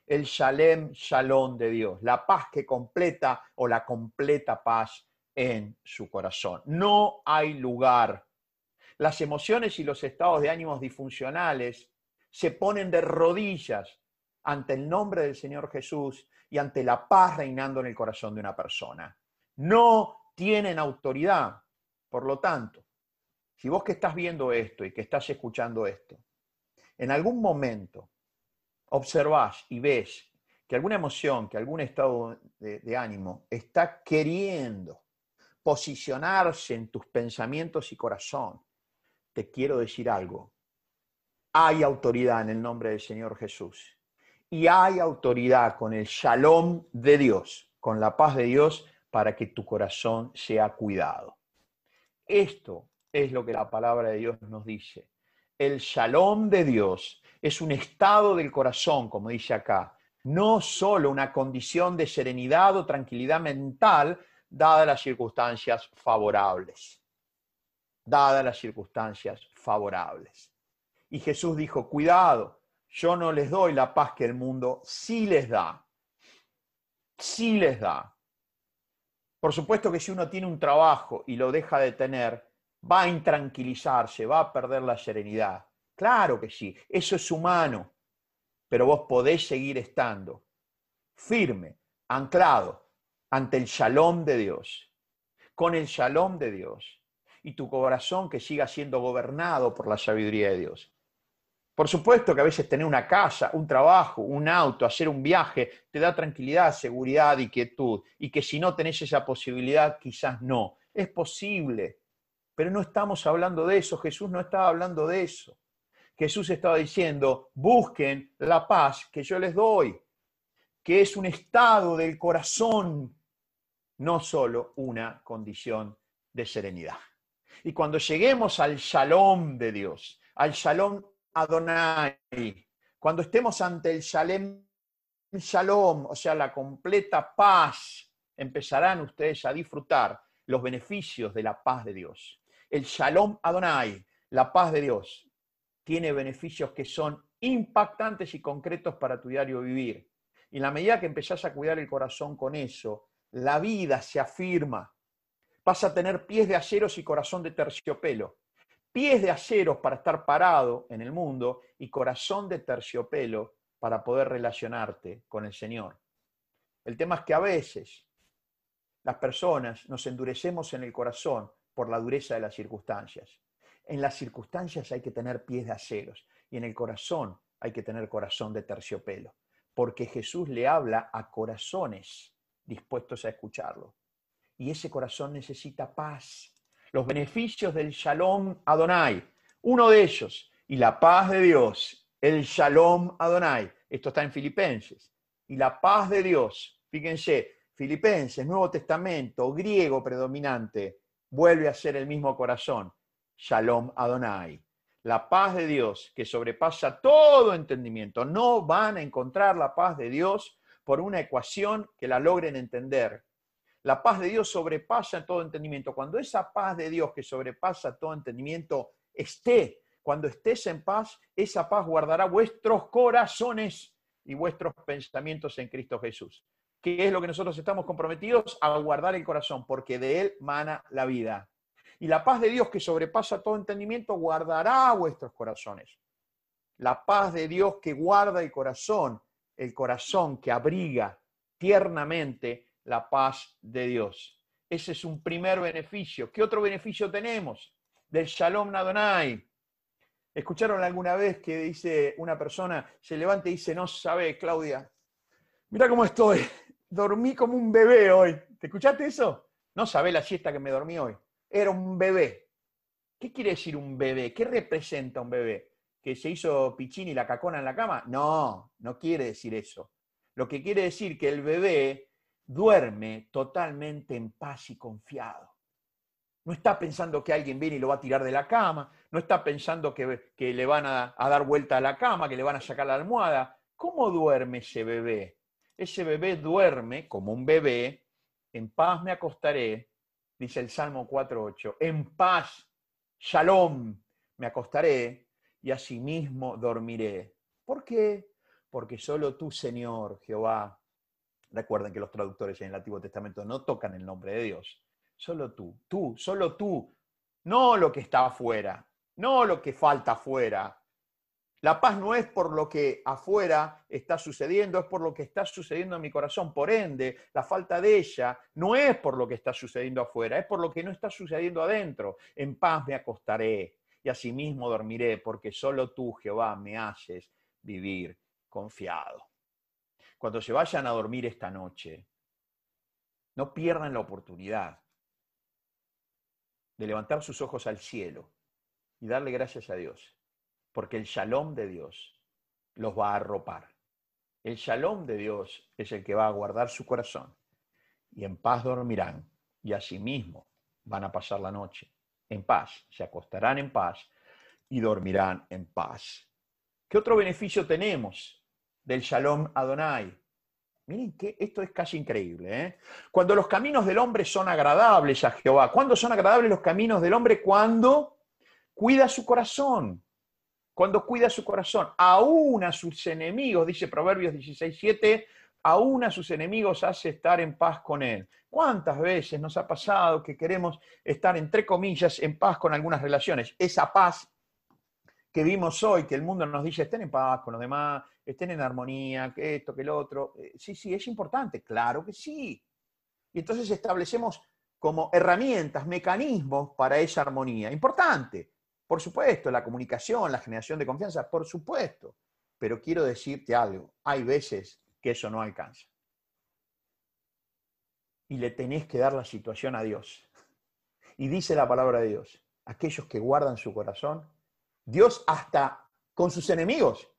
el Shalem Shalom de Dios, la paz que completa o la completa paz en su corazón. No hay lugar las emociones y los estados de ánimos disfuncionales se ponen de rodillas ante el nombre del Señor Jesús y ante la paz reinando en el corazón de una persona. No tienen autoridad. Por lo tanto, si vos que estás viendo esto y que estás escuchando esto, en algún momento observás y ves que alguna emoción, que algún estado de, de ánimo está queriendo posicionarse en tus pensamientos y corazón, te quiero decir algo. Hay autoridad en el nombre del Señor Jesús. Y hay autoridad con el shalom de Dios, con la paz de Dios, para que tu corazón sea cuidado. Esto es lo que la palabra de Dios nos dice. El shalom de Dios es un estado del corazón, como dice acá, no solo una condición de serenidad o tranquilidad mental dadas las circunstancias favorables dadas las circunstancias favorables. Y Jesús dijo, cuidado, yo no les doy la paz que el mundo sí les da. Sí les da. Por supuesto que si uno tiene un trabajo y lo deja de tener, va a intranquilizarse, va a perder la serenidad. Claro que sí, eso es humano, pero vos podés seguir estando firme, anclado ante el shalom de Dios, con el shalom de Dios, y tu corazón que siga siendo gobernado por la sabiduría de Dios. Por supuesto que a veces tener una casa, un trabajo, un auto, hacer un viaje, te da tranquilidad, seguridad y quietud. Y que si no tenés esa posibilidad, quizás no. Es posible. Pero no estamos hablando de eso. Jesús no estaba hablando de eso. Jesús estaba diciendo, busquen la paz que yo les doy, que es un estado del corazón no solo una condición de serenidad. Y cuando lleguemos al shalom de Dios, al shalom Adonai, cuando estemos ante el shalom, shalom, o sea, la completa paz, empezarán ustedes a disfrutar los beneficios de la paz de Dios. El shalom Adonai, la paz de Dios, tiene beneficios que son impactantes y concretos para tu diario vivir. Y en la medida que empezás a cuidar el corazón con eso, la vida se afirma. Vas a tener pies de aceros y corazón de terciopelo. Pies de aceros para estar parado en el mundo y corazón de terciopelo para poder relacionarte con el Señor. El tema es que a veces las personas nos endurecemos en el corazón por la dureza de las circunstancias. En las circunstancias hay que tener pies de aceros y en el corazón hay que tener corazón de terciopelo, porque Jesús le habla a corazones dispuestos a escucharlo. Y ese corazón necesita paz. Los beneficios del Shalom Adonai, uno de ellos, y la paz de Dios, el Shalom Adonai. Esto está en Filipenses. Y la paz de Dios, fíjense, Filipenses, Nuevo Testamento, griego predominante, vuelve a ser el mismo corazón. Shalom Adonai. La paz de Dios que sobrepasa todo entendimiento. No van a encontrar la paz de Dios por una ecuación que la logren entender. La paz de Dios sobrepasa todo entendimiento. Cuando esa paz de Dios que sobrepasa todo entendimiento esté, cuando estés en paz, esa paz guardará vuestros corazones y vuestros pensamientos en Cristo Jesús. ¿Qué es lo que nosotros estamos comprometidos? A guardar el corazón, porque de él mana la vida. Y la paz de Dios que sobrepasa todo entendimiento guardará vuestros corazones. La paz de Dios que guarda el corazón el corazón que abriga tiernamente la paz de Dios. Ese es un primer beneficio. ¿Qué otro beneficio tenemos? Del Shalom Nadonai. ¿Escucharon alguna vez que dice una persona, se levanta y dice, no sabe, Claudia, mira cómo estoy, [LAUGHS] dormí como un bebé hoy. ¿Te escuchaste eso? No sabe la siesta que me dormí hoy. Era un bebé. ¿Qué quiere decir un bebé? ¿Qué representa un bebé? que se hizo Pichini la cacona en la cama? No, no quiere decir eso. Lo que quiere decir que el bebé duerme totalmente en paz y confiado. No está pensando que alguien viene y lo va a tirar de la cama, no está pensando que, que le van a, a, dar vuelta a la cama, que le van a sacar la almohada. ¿Cómo duerme ese bebé? Ese bebé duerme como un bebé, en paz me acostaré, dice el Salmo 4.8, en paz, shalom, me acostaré y asimismo dormiré. ¿Por qué? Porque solo tú, Señor Jehová, recuerden que los traductores en el Antiguo Testamento no tocan el nombre de Dios, solo tú, tú, solo tú, no lo que está afuera, no lo que falta afuera. La paz no es por lo que afuera está sucediendo, es por lo que está sucediendo en mi corazón. Por ende, la falta de ella no es por lo que está sucediendo afuera, es por lo que no está sucediendo adentro. En paz me acostaré, y asimismo dormiré, porque solo tú, Jehová, me haces vivir confiado. Cuando se vayan a dormir esta noche, no pierdan la oportunidad de levantar sus ojos al cielo y darle gracias a Dios, porque el shalom de Dios los va a arropar. El shalom de Dios es el que va a guardar su corazón y en paz dormirán y asimismo van a pasar la noche en paz, se acostarán en paz y dormirán en paz. ¿Qué otro beneficio tenemos del Shalom Adonai? Miren que esto es casi increíble. ¿eh? Cuando los caminos del hombre son agradables a Jehová, ¿cuándo son agradables los caminos del hombre? Cuando cuida su corazón. Cuando cuida su corazón, aún a sus enemigos, dice Proverbios 16:7, aún a sus enemigos hace estar en paz con él. ¿Cuántas veces nos ha pasado que queremos estar, entre comillas, en paz con algunas relaciones? Esa paz que vimos hoy, que el mundo nos dice, estén en paz con los demás, estén en armonía, que esto, que lo otro. Eh, sí, sí, es importante, claro que sí. Y entonces establecemos como herramientas, mecanismos para esa armonía. Importante, por supuesto, la comunicación, la generación de confianza, por supuesto. Pero quiero decirte algo, hay veces que eso no alcanza. Y le tenés que dar la situación a Dios. Y dice la palabra de Dios, aquellos que guardan su corazón, Dios hasta con sus enemigos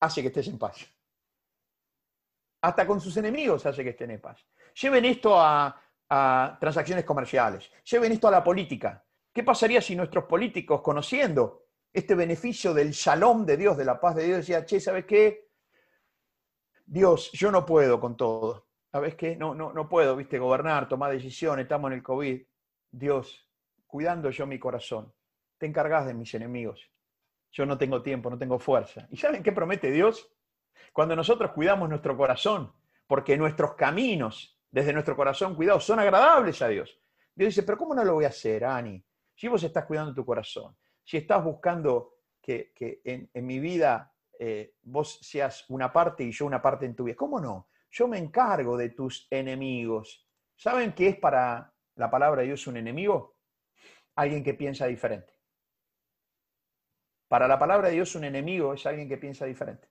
hace que estés en paz. Hasta con sus enemigos hace que estén en paz. Lleven esto a, transacciones comerciales. Lleven esto a la política. ¿Qué pasaría si nuestros políticos, conociendo este beneficio del shalom de Dios, de la paz de Dios, decían, che, ¿sabes qué? Dios, yo no puedo con todo. ¿Sabes qué? No, no, no puedo, viste, gobernar, tomar decisiones, estamos en el COVID. Dios, cuidando yo mi corazón, te encargas de mis enemigos. Yo no tengo tiempo, no tengo fuerza. ¿Y saben qué promete Dios? Cuando nosotros cuidamos nuestro corazón, porque nuestros caminos desde nuestro corazón cuidados son agradables a Dios. Dios dice, pero ¿cómo no lo voy a hacer, Ani? Si vos estás cuidando tu corazón, si estás buscando que, en, mi vida eh, vos seas una parte y yo una parte en tu vida, ¿cómo no? Yo me encargo de tus enemigos. ¿Saben qué es para la palabra de Dios un enemigo? Alguien que piensa diferente. Para la palabra de Dios un enemigo es alguien que piensa diferente.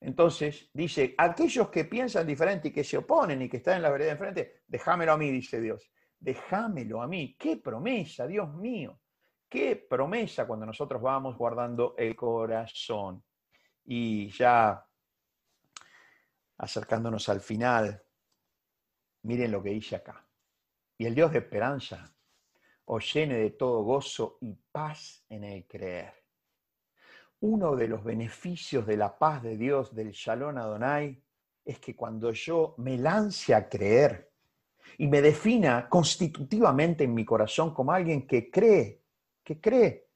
Entonces dice, aquellos que piensan diferente y que se oponen y que están en la vereda enfrente, déjamelo a mí, dice Dios. Déjamelo a mí. Qué promesa, Dios mío. Qué promesa cuando nosotros vamos guardando el corazón. Y ya acercándonos al final, miren lo que dice acá. Y el Dios de esperanza os llene de todo gozo y paz en el creer uno de los beneficios de la paz de Dios, del Shalom Adonai, es que cuando yo me lance a creer y me defina constitutivamente en mi corazón como alguien que cree, que cree,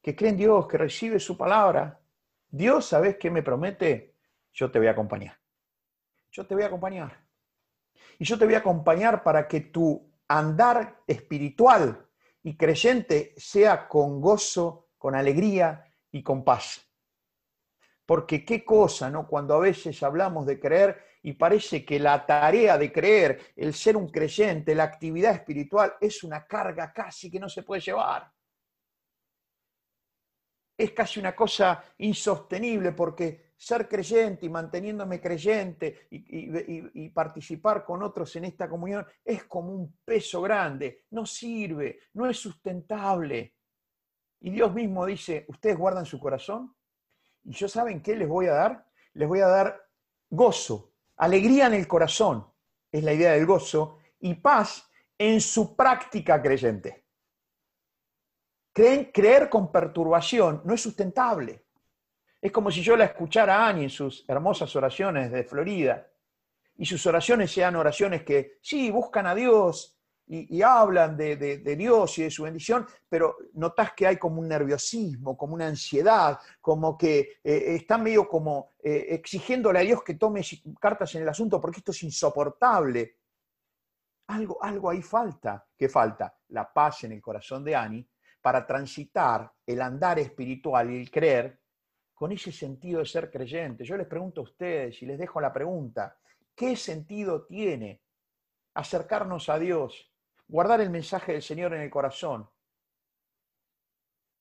que cree en Dios, que recibe su palabra, Dios, ¿sabes qué me promete? Yo te voy a acompañar. Yo te voy a acompañar. Y yo te voy a acompañar para que tu andar espiritual y creyente sea con gozo, con alegría, y con paz. Porque qué cosa, ¿no? Cuando a veces hablamos de creer y parece que la tarea de creer, el ser un creyente, la actividad espiritual, es una carga casi que no se puede llevar. Es casi una cosa insostenible porque ser creyente y manteniéndome creyente y, y, participar con otros en esta comunión es como un peso grande, no sirve, no es sustentable. Y Dios mismo dice, ustedes guardan su corazón y yo saben qué les voy a dar. Les voy a dar gozo, alegría en el corazón, es la idea del gozo, y paz en su práctica creyente. Creer con perturbación no es sustentable. Es como si yo la escuchara a Ani en sus hermosas oraciones de Florida, y sus oraciones sean oraciones que, sí, buscan a Dios, y, hablan de, Dios y de su bendición, pero notas que hay como un nerviosismo, como una ansiedad, como que eh, están medio como eh, exigiéndole a Dios que tome cartas en el asunto porque esto es insoportable. Algo, algo ahí falta. ¿Qué falta? La paz en el corazón de Ani para transitar el andar espiritual y el creer con ese sentido de ser creyente. Yo les pregunto a ustedes y les dejo la pregunta, ¿qué sentido tiene acercarnos a Dios guardar el mensaje del Señor en el corazón,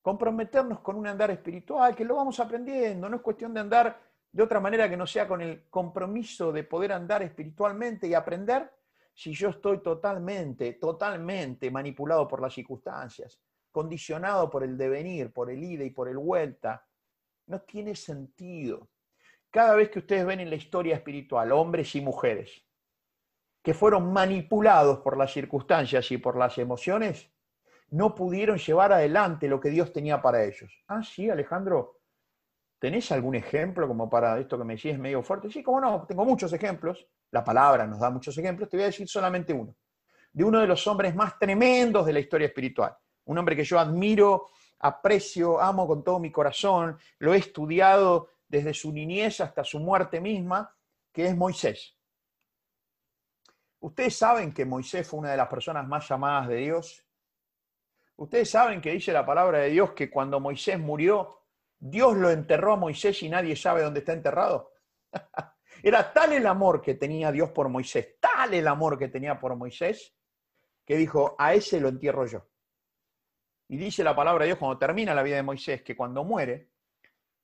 comprometernos con un andar espiritual, que lo vamos aprendiendo, no es cuestión de andar de otra manera que no sea con el compromiso de poder andar espiritualmente y aprender si yo estoy totalmente, totalmente manipulado por las circunstancias, condicionado por el devenir, por el ida y por el vuelta. No tiene sentido. Cada vez que ustedes ven en la historia espiritual, hombres y mujeres, que fueron manipulados por las circunstancias y por las emociones, no pudieron llevar adelante lo que Dios tenía para ellos. Ah, sí, Alejandro, ¿tenés algún ejemplo como para esto que me decís medio fuerte? Sí, como no, tengo muchos ejemplos. La palabra nos da muchos ejemplos. Te voy a decir solamente uno. De uno de los hombres más tremendos de la historia espiritual. Un hombre que yo admiro, aprecio, amo con todo mi corazón. Lo he estudiado desde su niñez hasta su muerte misma, que es Moisés. Ustedes saben que Moisés fue una de las personas más llamadas de Dios. Ustedes saben que dice la palabra de Dios que cuando Moisés murió, Dios lo enterró a Moisés y nadie sabe dónde está enterrado. [LAUGHS] Era tal el amor que tenía Dios por Moisés, tal el amor que tenía por Moisés, que dijo, a ese lo entierro yo. Y dice la palabra de Dios cuando termina la vida de Moisés, que cuando muere,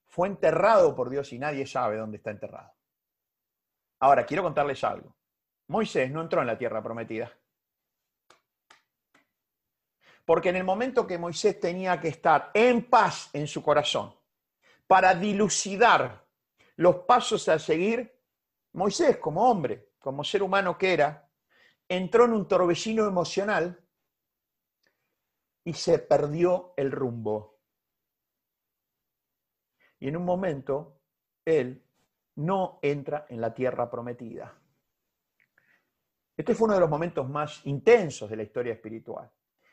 fue enterrado por Dios y nadie sabe dónde está enterrado. Ahora, quiero contarles algo. Moisés no entró en la tierra prometida. Porque en el momento que Moisés tenía que estar en paz en su corazón para dilucidar los pasos a seguir, Moisés como hombre, como ser humano que era, entró en un torbellino emocional y se perdió el rumbo. Y en un momento, él no entra en la tierra prometida. Este fue uno de los momentos más intensos de la historia espiritual.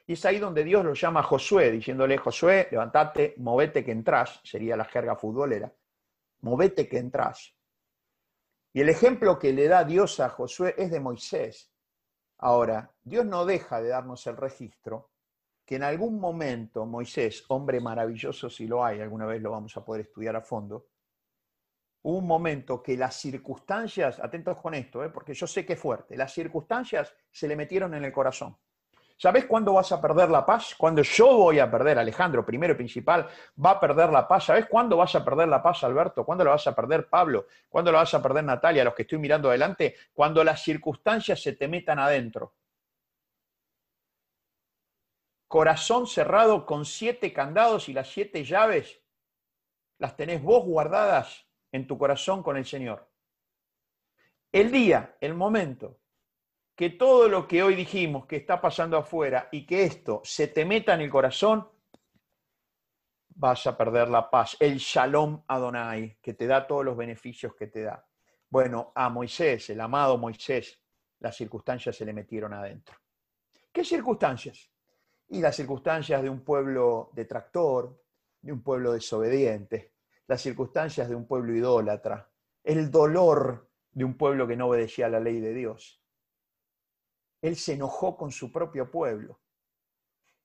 Y es ahí donde Dios lo llama a Josué, diciéndole, Josué, levantate, movete que entras, sería la jerga futbolera, movete que entras. Y el ejemplo que le da Dios a Josué es de Moisés. Ahora, Dios no deja de darnos el registro que en algún momento Moisés, hombre maravilloso si lo hay, alguna vez lo vamos a poder estudiar a fondo, un momento que las circunstancias, atentos con esto, ¿eh? porque yo sé que es fuerte, las circunstancias se le metieron en el corazón. ¿Sabes cuándo vas a perder la paz? Cuando yo voy a perder, Alejandro, primero y principal, va a perder la paz. ¿Sabes cuándo vas a perder la paz, Alberto? ¿Cuándo la vas a perder, Pablo? ¿Cuándo la vas a perder, Natalia? Los que estoy mirando adelante, cuando las circunstancias se te metan adentro corazón cerrado con siete candados y las siete llaves las tenés vos guardadas en tu corazón con el Señor. El día, el momento que todo lo que hoy dijimos que está pasando afuera y que esto se te meta en el corazón, vas a perder la paz, el shalom Adonai, que te da todos los beneficios que te da. Bueno, a Moisés, el amado Moisés, las circunstancias se le metieron adentro. ¿Qué circunstancias? y las circunstancias de un pueblo detractor, de un pueblo desobediente, las circunstancias de un pueblo idólatra, el dolor de un pueblo que no obedecía a la ley de Dios. Él se enojó con su propio pueblo.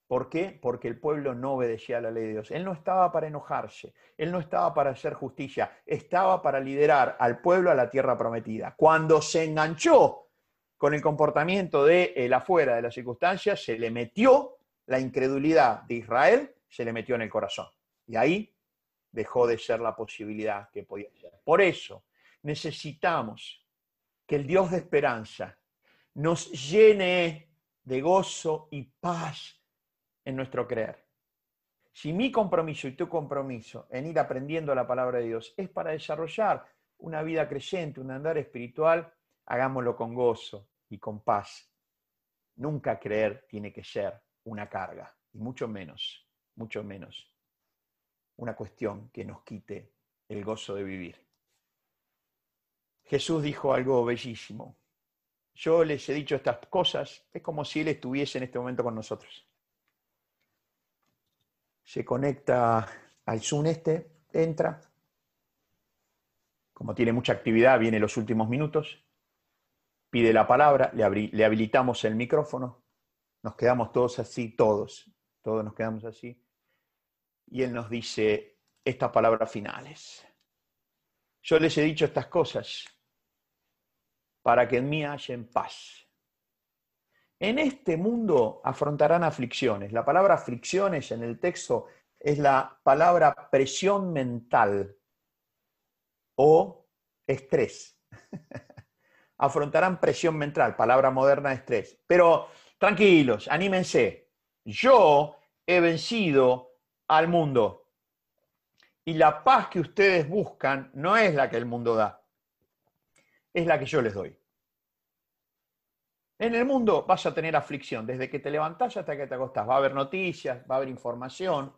¿Por qué? Porque el pueblo no obedecía a la ley de Dios. Él no estaba para enojarse, él no estaba para hacer justicia, estaba para liderar al pueblo a la tierra prometida. Cuando se enganchó con el comportamiento de el afuera de las circunstancias, se le metió la incredulidad de Israel se le metió en el corazón. Y ahí dejó de ser la posibilidad que podía ser. Por eso necesitamos que el Dios de esperanza nos llene de gozo y paz en nuestro creer. Si mi compromiso y tu compromiso en ir aprendiendo la palabra de Dios es para desarrollar una vida creyente, un andar espiritual, hagámoslo con gozo y con paz. Nunca creer tiene que ser una carga, y mucho menos, mucho menos una cuestión que nos quite el gozo de vivir. Jesús dijo algo bellísimo. Yo les he dicho estas cosas, es como si Él estuviese en este momento con nosotros. Se conecta al Zoom este, entra, como tiene mucha actividad, viene los últimos minutos, pide la palabra, le, le habilitamos el micrófono, nos quedamos todos así, todos, todos nos quedamos así. Y Él nos dice estas palabras finales. Yo les he dicho estas cosas para que en mí en paz. En este mundo afrontarán aflicciones. La palabra aflicciones en el texto es la palabra presión mental o estrés. [LAUGHS] afrontarán presión mental, palabra moderna de estrés. Pero Tranquilos, anímense. Yo he vencido al mundo. Y la paz que ustedes buscan no es la que el mundo da, es la que yo les doy. En el mundo vas a tener aflicción, desde que te levantás hasta que te acostás. Va a haber noticias, va a haber información,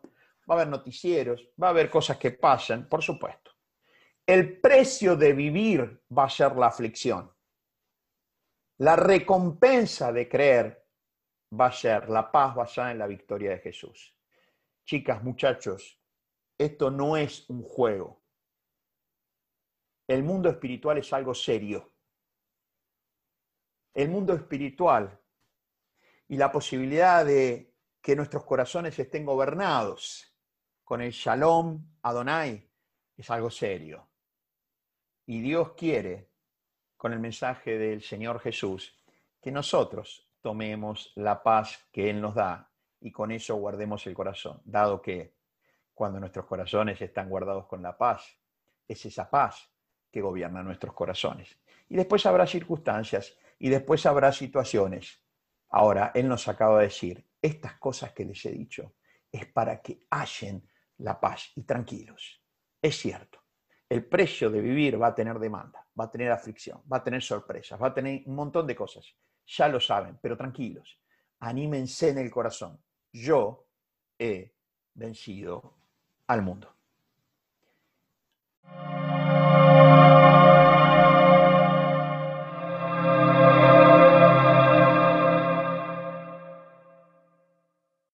va a haber noticieros, va a haber cosas que pasan, por supuesto. El precio de vivir va a ser la aflicción. La recompensa de creer va a ser la paz basada en la victoria de Jesús. Chicas, muchachos, esto no es un juego. El mundo espiritual es algo serio. El mundo espiritual y la posibilidad de que nuestros corazones estén gobernados con el shalom Adonai es algo serio. Y Dios quiere, con el mensaje del Señor Jesús, que nosotros tomemos la paz que Él nos da y con eso guardemos el corazón, dado que cuando nuestros corazones están guardados con la paz, es esa paz que gobierna nuestros corazones. Y después habrá circunstancias y después habrá situaciones. Ahora, Él nos acaba de decir, estas cosas que les he dicho es para que hallen la paz y tranquilos. Es cierto, el precio de vivir va a tener demanda, va a tener aflicción, va a tener sorpresas, va a tener un montón de cosas ya lo saben, pero tranquilos, anímense en el corazón yo he vencido al mundo.